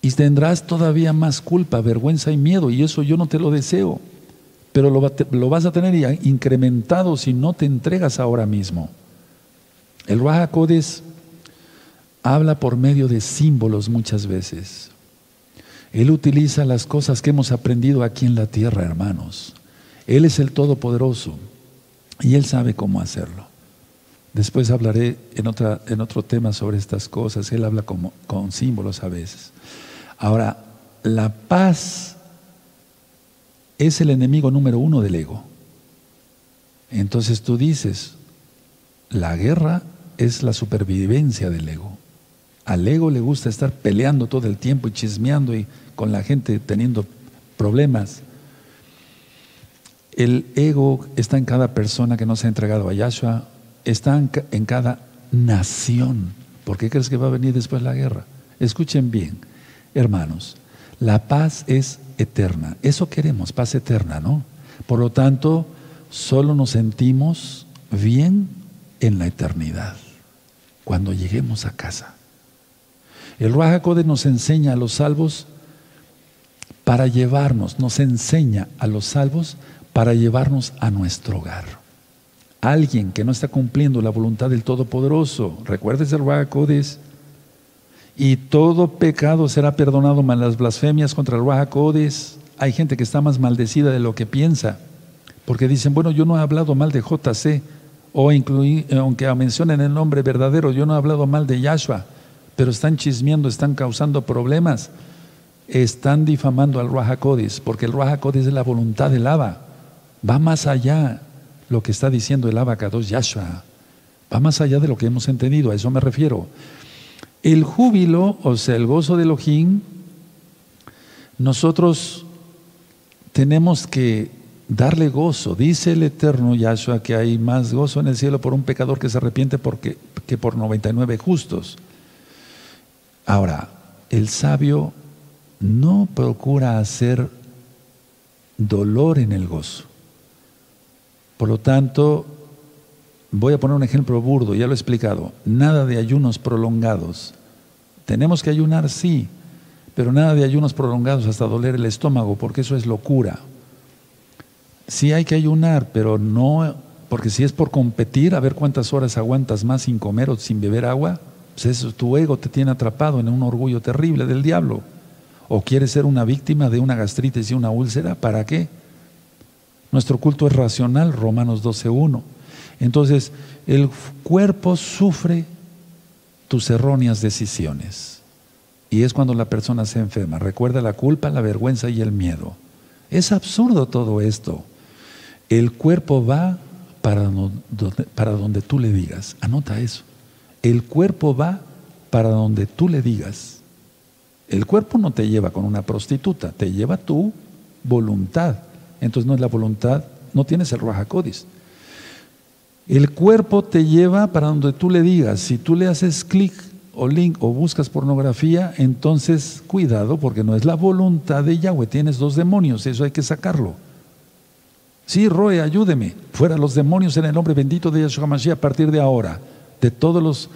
Y tendrás todavía más culpa, vergüenza y miedo, y eso yo no te lo deseo. Pero lo, lo vas a tener incrementado si no te entregas ahora mismo. El Raja habla por medio de símbolos muchas veces. Él utiliza las cosas que hemos aprendido aquí en la tierra, hermanos. Él es el Todopoderoso y Él sabe cómo hacerlo. Después hablaré en, en otro tema sobre estas cosas. Él habla con símbolos a veces. Ahora, la paz es el enemigo número uno del ego. Entonces tú dices, la guerra es la supervivencia del ego. Al ego le gusta estar peleando todo el tiempo y chismeando y con la gente teniendo problemas. El ego está en cada persona que no se ha entregado a Yahshua, está en cada nación. ¿Por qué crees que va a venir después la guerra? Escuchen bien, hermanos, la paz es eterna. Eso queremos, paz eterna, ¿no? Por lo tanto, solo nos sentimos bien en la eternidad cuando lleguemos a casa. El Ruach nos enseña a los salvos para llevarnos, nos enseña a los salvos para llevarnos a nuestro hogar. Alguien que no está cumpliendo la voluntad del Todopoderoso, recuerdes el Ruach y todo pecado será perdonado, más las blasfemias contra el Ruach Hay gente que está más maldecida de lo que piensa, porque dicen, bueno, yo no he hablado mal de JC, o incluir, eh, aunque mencionen el nombre verdadero, yo no he hablado mal de Yahshua, pero están chismeando, están causando problemas, están difamando al Ruach porque el Ruach es la voluntad del Abba, va más allá lo que está diciendo el Abba Kadosh Yahshua, va más allá de lo que hemos entendido, a eso me refiero. El júbilo, o sea, el gozo de Elohim, nosotros tenemos que darle gozo. Dice el eterno Yahshua que hay más gozo en el cielo por un pecador que se arrepiente porque, que por 99 justos. Ahora, el sabio no procura hacer dolor en el gozo. Por lo tanto, voy a poner un ejemplo burdo, ya lo he explicado, nada de ayunos prolongados. Tenemos que ayunar, sí, pero nada de ayunos prolongados hasta doler el estómago, porque eso es locura. Sí hay que ayunar, pero no, porque si es por competir, a ver cuántas horas aguantas más sin comer o sin beber agua, pues eso, tu ego te tiene atrapado en un orgullo terrible del diablo. O quieres ser una víctima de una gastritis y una úlcera, ¿para qué? Nuestro culto es racional, Romanos 12.1. Entonces, el cuerpo sufre tus erróneas decisiones. Y es cuando la persona se enferma. Recuerda la culpa, la vergüenza y el miedo. Es absurdo todo esto. El cuerpo va para donde, para donde tú le digas. Anota eso. El cuerpo va para donde tú le digas. El cuerpo no te lleva con una prostituta, te lleva tu voluntad. Entonces no es la voluntad, no tienes el Rajacodis. El cuerpo te lleva para donde tú le digas. Si tú le haces clic o link o buscas pornografía, entonces cuidado porque no es la voluntad de Yahweh. Tienes dos demonios, eso hay que sacarlo. Sí, Roe, ayúdeme. Fuera los demonios en el nombre bendito de Yahshua Mashiach a partir de ahora. De todos los,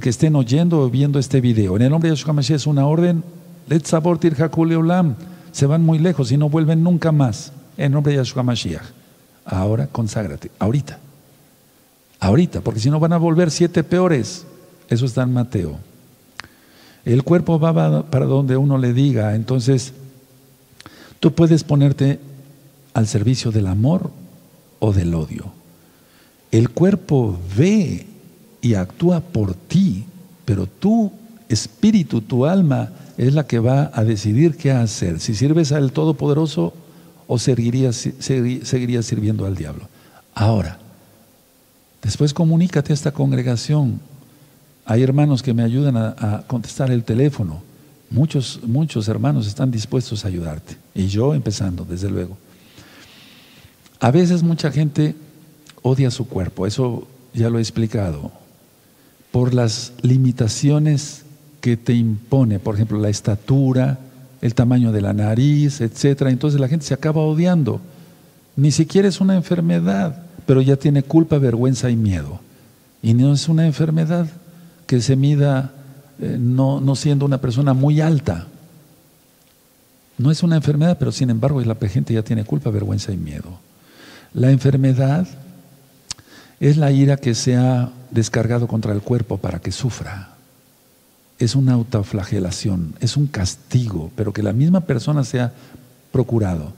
que estén oyendo o viendo este video. En el nombre de Yahshua Mashiach es una orden. Let sabortir olam. Se van muy lejos y no vuelven nunca más. En el nombre de Yahshua Mashiach. Ahora conságrate. Ahorita. Ahorita. Porque si no van a volver siete peores. Eso está en Mateo. El cuerpo va para donde uno le diga. Entonces, tú puedes ponerte al servicio del amor o del odio. El cuerpo ve y actúa por ti, pero tú espíritu, tu alma, es la que va a decidir qué hacer. Si sirves al Todopoderoso o seguirías, seguirías sirviendo al diablo. Ahora, después comunícate a esta congregación. Hay hermanos que me ayudan a, a contestar el teléfono. Muchos, muchos hermanos están dispuestos a ayudarte. Y yo empezando, desde luego. A veces mucha gente odia su cuerpo, eso ya lo he explicado, por las limitaciones que te impone, por ejemplo, la estatura, el tamaño de la nariz, etcétera. Entonces la gente se acaba odiando. Ni siquiera es una enfermedad, pero ya tiene culpa, vergüenza y miedo. Y no es una enfermedad que se mida eh, no, no siendo una persona muy alta. No es una enfermedad, pero sin embargo la gente ya tiene culpa, vergüenza y miedo. La enfermedad es la ira que se ha descargado contra el cuerpo para que sufra. Es una autoflagelación, es un castigo, pero que la misma persona se ha procurado.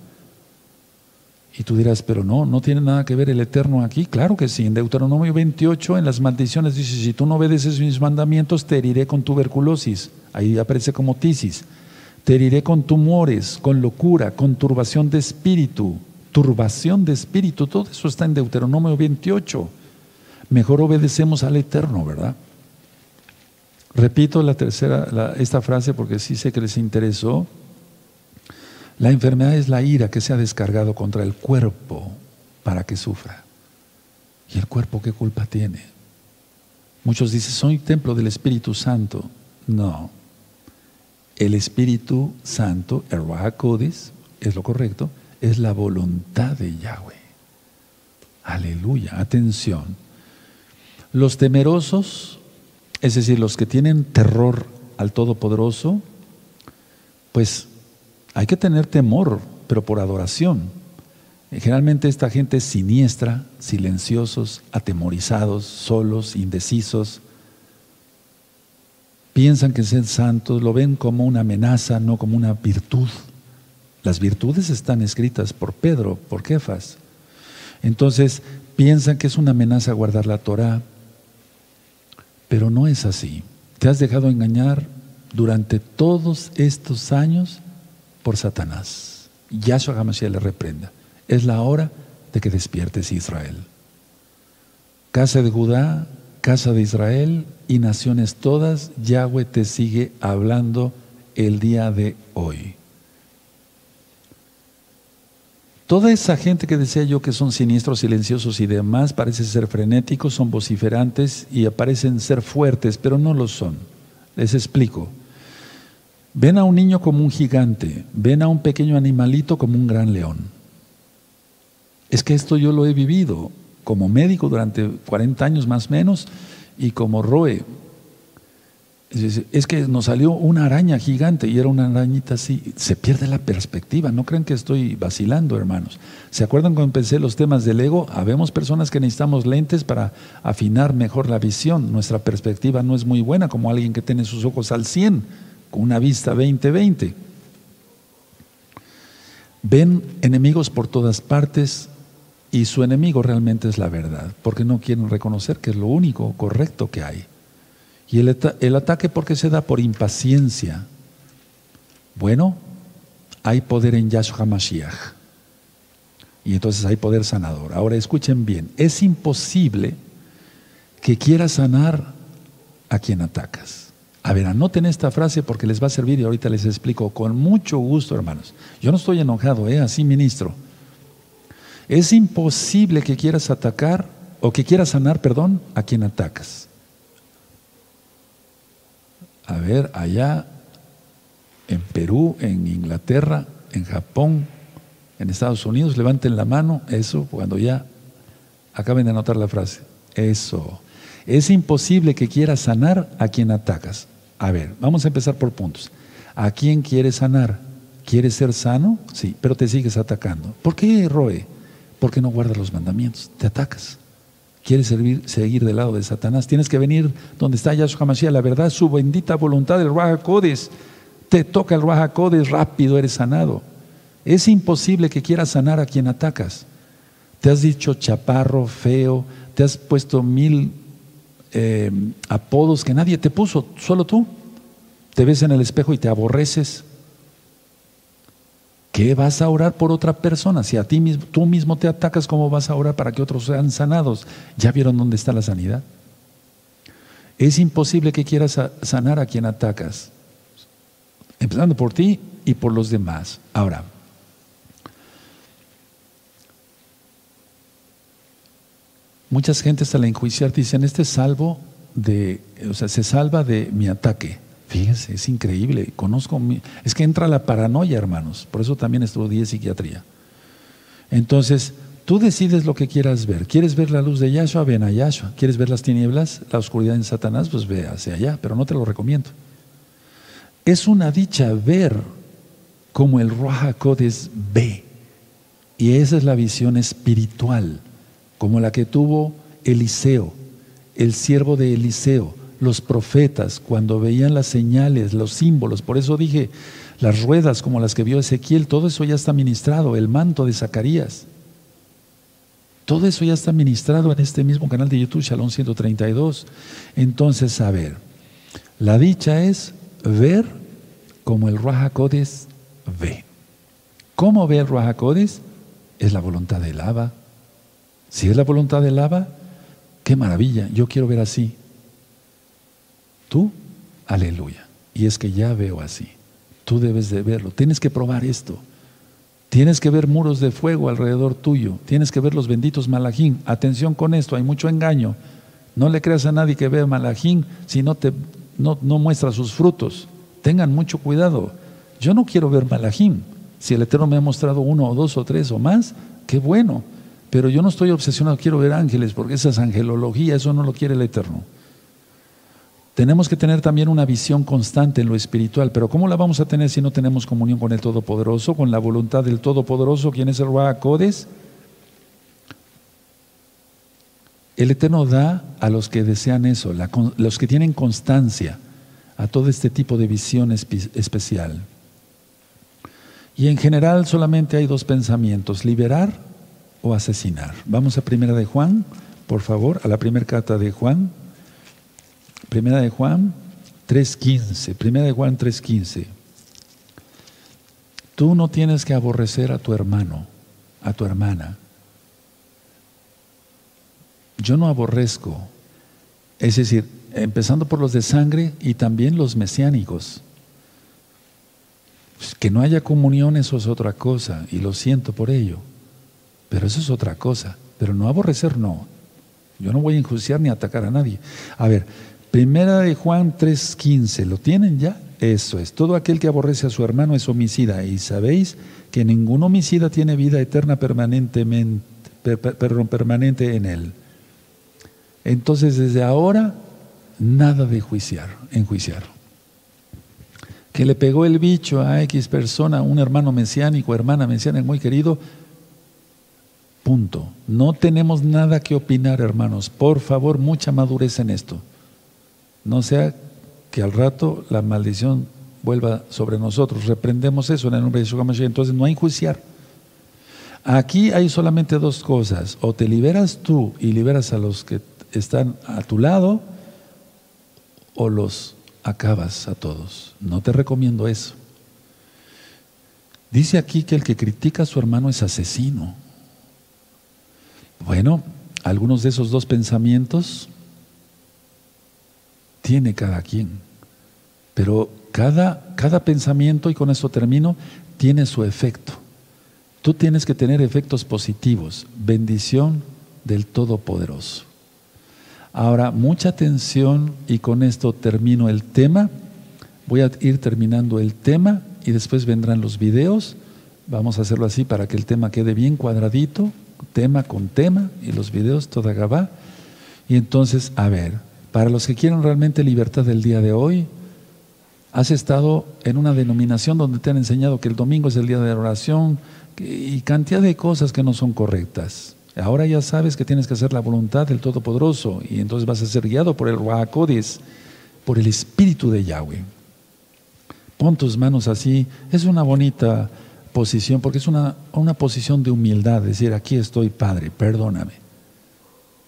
Y tú dirás, pero no, no tiene nada que ver el Eterno aquí. Claro que sí, en Deuteronomio 28, en las maldiciones dice, si tú no obedeces mis mandamientos, te heriré con tuberculosis. Ahí aparece como tisis. Te heriré con tumores, con locura, con turbación de espíritu. Turbación de espíritu, todo eso está en Deuteronomio 28. Mejor obedecemos al Eterno, ¿verdad? Repito la tercera, esta frase porque sí sé que les interesó. La enfermedad es la ira que se ha descargado contra el cuerpo para que sufra. ¿Y el cuerpo qué culpa tiene? Muchos dicen, soy templo del Espíritu Santo. No. El Espíritu Santo, el Kodis, es lo correcto, es la voluntad de Yahweh. Aleluya, atención. Los temerosos, es decir, los que tienen terror al Todopoderoso, pues hay que tener temor, pero por adoración. Generalmente esta gente es siniestra, silenciosos, atemorizados, solos, indecisos. Piensan que ser santos lo ven como una amenaza, no como una virtud. Las virtudes están escritas por Pedro, por Kefas. Entonces piensan que es una amenaza guardar la Torah, pero no es así. Te has dejado engañar durante todos estos años por Satanás. Yahshua HaMashiach le reprenda. Es la hora de que despiertes Israel. Casa de Judá, casa de Israel y naciones todas, Yahweh te sigue hablando el día de hoy. Toda esa gente que decía yo que son siniestros, silenciosos y demás, parece ser frenéticos, son vociferantes y parecen ser fuertes, pero no lo son. Les explico. Ven a un niño como un gigante, ven a un pequeño animalito como un gran león. Es que esto yo lo he vivido como médico durante 40 años más o menos y como Roe. Es que nos salió una araña gigante y era una arañita así. Se pierde la perspectiva. No crean que estoy vacilando, hermanos. ¿Se acuerdan cuando empecé los temas del ego? Habemos personas que necesitamos lentes para afinar mejor la visión. Nuestra perspectiva no es muy buena como alguien que tiene sus ojos al 100 con una vista 20-20. Ven enemigos por todas partes y su enemigo realmente es la verdad, porque no quieren reconocer que es lo único correcto que hay. Y el, ataque, ¿por qué se da? Por impaciencia. Bueno, hay poder en Yahshua Mashiach. Y entonces hay poder sanador. Ahora escuchen bien, es imposible que quieras sanar a quien atacas. A ver, anoten esta frase porque les va a servir y ahorita les explico con mucho gusto, hermanos. Yo no estoy enojado, ¿eh? Así, ministro. Es imposible que quieras atacar o que quieras sanar, perdón, a quien atacas. A ver, allá en Perú, en Inglaterra, en Japón, en Estados Unidos, levanten la mano, eso, cuando ya acaben de anotar la frase. Eso. Es imposible que quieras sanar a quien atacas. A ver, vamos a empezar por puntos. ¿A quién quieres sanar? ¿Quieres ser sano? Sí, pero te sigues atacando. ¿Por qué, Roe? Porque no guardas los mandamientos, te atacas. ¿Quieres seguir del lado de Satanás? Tienes que venir donde está Yahshua Mashiach, la verdad, su bendita voluntad, el Raja. Te toca el Raja rápido eres sanado. Es imposible que quieras sanar a quien atacas. Te has dicho chaparro, feo, te has puesto mil eh, apodos que nadie te puso, solo tú. Te ves en el espejo y te aborreces. ¿Qué vas a orar por otra persona? Si a ti mismo, tú mismo te atacas, ¿cómo vas a orar para que otros sean sanados? ¿Ya vieron dónde está la sanidad? Es imposible que quieras sanar a quien atacas, empezando por ti y por los demás. Ahora, muchas gentes al enjuiciar dicen, este salvo de, o sea, se salva de mi ataque. Fíjense, es increíble. Conozco, es que entra la paranoia, hermanos. Por eso también estudié psiquiatría. Entonces, tú decides lo que quieras ver. ¿Quieres ver la luz de Yahshua? Ven a Yahshua. ¿Quieres ver las tinieblas, la oscuridad en Satanás? Pues ve hacia allá, pero no te lo recomiendo. Es una dicha ver como el Roja ve. Y esa es la visión espiritual, como la que tuvo Eliseo, el siervo de Eliseo los profetas, cuando veían las señales, los símbolos, por eso dije, las ruedas como las que vio Ezequiel, todo eso ya está ministrado, el manto de Zacarías. Todo eso ya está ministrado en este mismo canal de YouTube, Shalom 132. Entonces, a ver, la dicha es ver como el Raja ve. ¿Cómo ve el Raja Es la voluntad del Abba. Si es la voluntad del Abba, qué maravilla, yo quiero ver así. Tú, aleluya. Y es que ya veo así. Tú debes de verlo. Tienes que probar esto. Tienes que ver muros de fuego alrededor tuyo. Tienes que ver los benditos malajín. Atención con esto, hay mucho engaño. No le creas a nadie que vea malajín si no, te, no, no muestra sus frutos. Tengan mucho cuidado. Yo no quiero ver malajín. Si el Eterno me ha mostrado uno o dos o tres o más, qué bueno. Pero yo no estoy obsesionado, quiero ver ángeles, porque esa es angelología, eso no lo quiere el Eterno. Tenemos que tener también una visión constante en lo espiritual, pero ¿cómo la vamos a tener si no tenemos comunión con el Todopoderoso, con la voluntad del Todopoderoso, quien es el Codes? El Eterno da a los que desean eso, los que tienen constancia, a todo este tipo de visión especial. Y en general solamente hay dos pensamientos, liberar o asesinar. Vamos a primera de Juan, por favor, a la primera carta de Juan. Primera de Juan 3.15. Primera de Juan 3.15. Tú no tienes que aborrecer a tu hermano, a tu hermana. Yo no aborrezco. Es decir, empezando por los de sangre y también los mesiánicos. Que no haya comunión, eso es otra cosa, y lo siento por ello. Pero eso es otra cosa. Pero no aborrecer, no. Yo no voy a enjuiciar ni atacar a nadie. A ver, Primera de Juan 3:15, ¿lo tienen ya? Eso es, todo aquel que aborrece a su hermano es homicida y sabéis que ningún homicida tiene vida eterna permanentemente, permanente en él. Entonces desde ahora nada de juiciar, enjuiciar. Que le pegó el bicho a X persona, un hermano mesiánico, hermana mesiánica muy querido, punto. No tenemos nada que opinar, hermanos. Por favor, mucha madurez en esto. No sea que al rato la maldición vuelva sobre nosotros. Reprendemos eso en el nombre de Yeshua Mashiach. Entonces no hay juiciar. Aquí hay solamente dos cosas. O te liberas tú y liberas a los que están a tu lado, o los acabas a todos. No te recomiendo eso. Dice aquí que el que critica a su hermano es asesino. Bueno, algunos de esos dos pensamientos tiene cada quien. Pero cada, cada pensamiento, y con esto termino, tiene su efecto. Tú tienes que tener efectos positivos, bendición del Todopoderoso. Ahora, mucha atención y con esto termino el tema. Voy a ir terminando el tema y después vendrán los videos. Vamos a hacerlo así para que el tema quede bien cuadradito, tema con tema y los videos toda gabá. Y entonces, a ver, para los que quieren realmente libertad del día de hoy, has estado en una denominación donde te han enseñado que el domingo es el día de oración y cantidad de cosas que no son correctas. Ahora ya sabes que tienes que hacer la voluntad del Todopoderoso y entonces vas a ser guiado por el Ruacodes, por el Espíritu de Yahweh. Pon tus manos así, es una bonita posición porque es una, una posición de humildad, decir, aquí estoy, Padre, perdóname.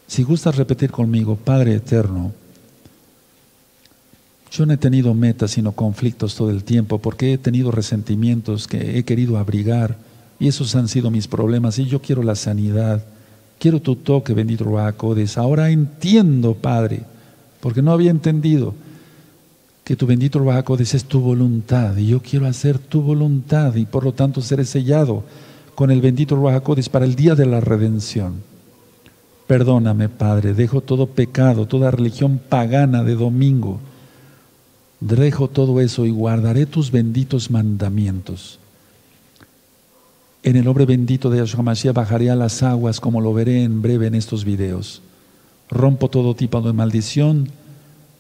Si gustas repetir conmigo, Padre eterno, Yo no he tenido metas sino conflictos todo el tiempo porque he tenido resentimientos que he querido abrigar y esos han sido mis problemas y yo quiero la sanidad. Quiero tu toque, bendito Ruacodes. Ahora entiendo, Padre, porque no había entendido que tu bendito Ruacodes es tu voluntad y yo quiero hacer tu voluntad y por lo tanto ser sellado con el bendito Ruacodes para el día de la redención. Perdóname, Padre, dejo todo pecado, toda religión pagana de domingo Dejo todo eso y guardaré tus benditos mandamientos. En el nombre bendito de Yahshua Mashiach bajaré a las aguas como lo veré en breve en estos videos. Rompo todo tipo de maldición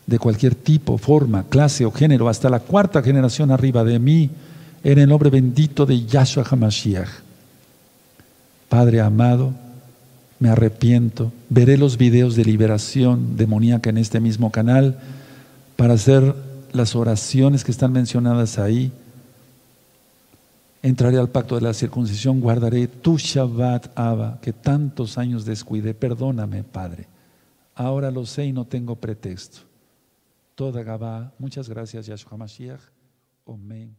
de cualquier tipo, forma, clase o género, hasta la cuarta generación arriba de mí, en el nombre bendito de Yahshua HaMashiach. Padre amado, me arrepiento, veré los videos de liberación demoníaca en este mismo canal para hacer las oraciones que están mencionadas ahí. Entraré al pacto de la circuncisión, guardaré tu Shabbat, Abba, que tantos años descuidé. Perdóname, Padre. Ahora lo sé y no tengo pretexto. Toda Gabá, muchas gracias, Yahshua Mashiach. Omen.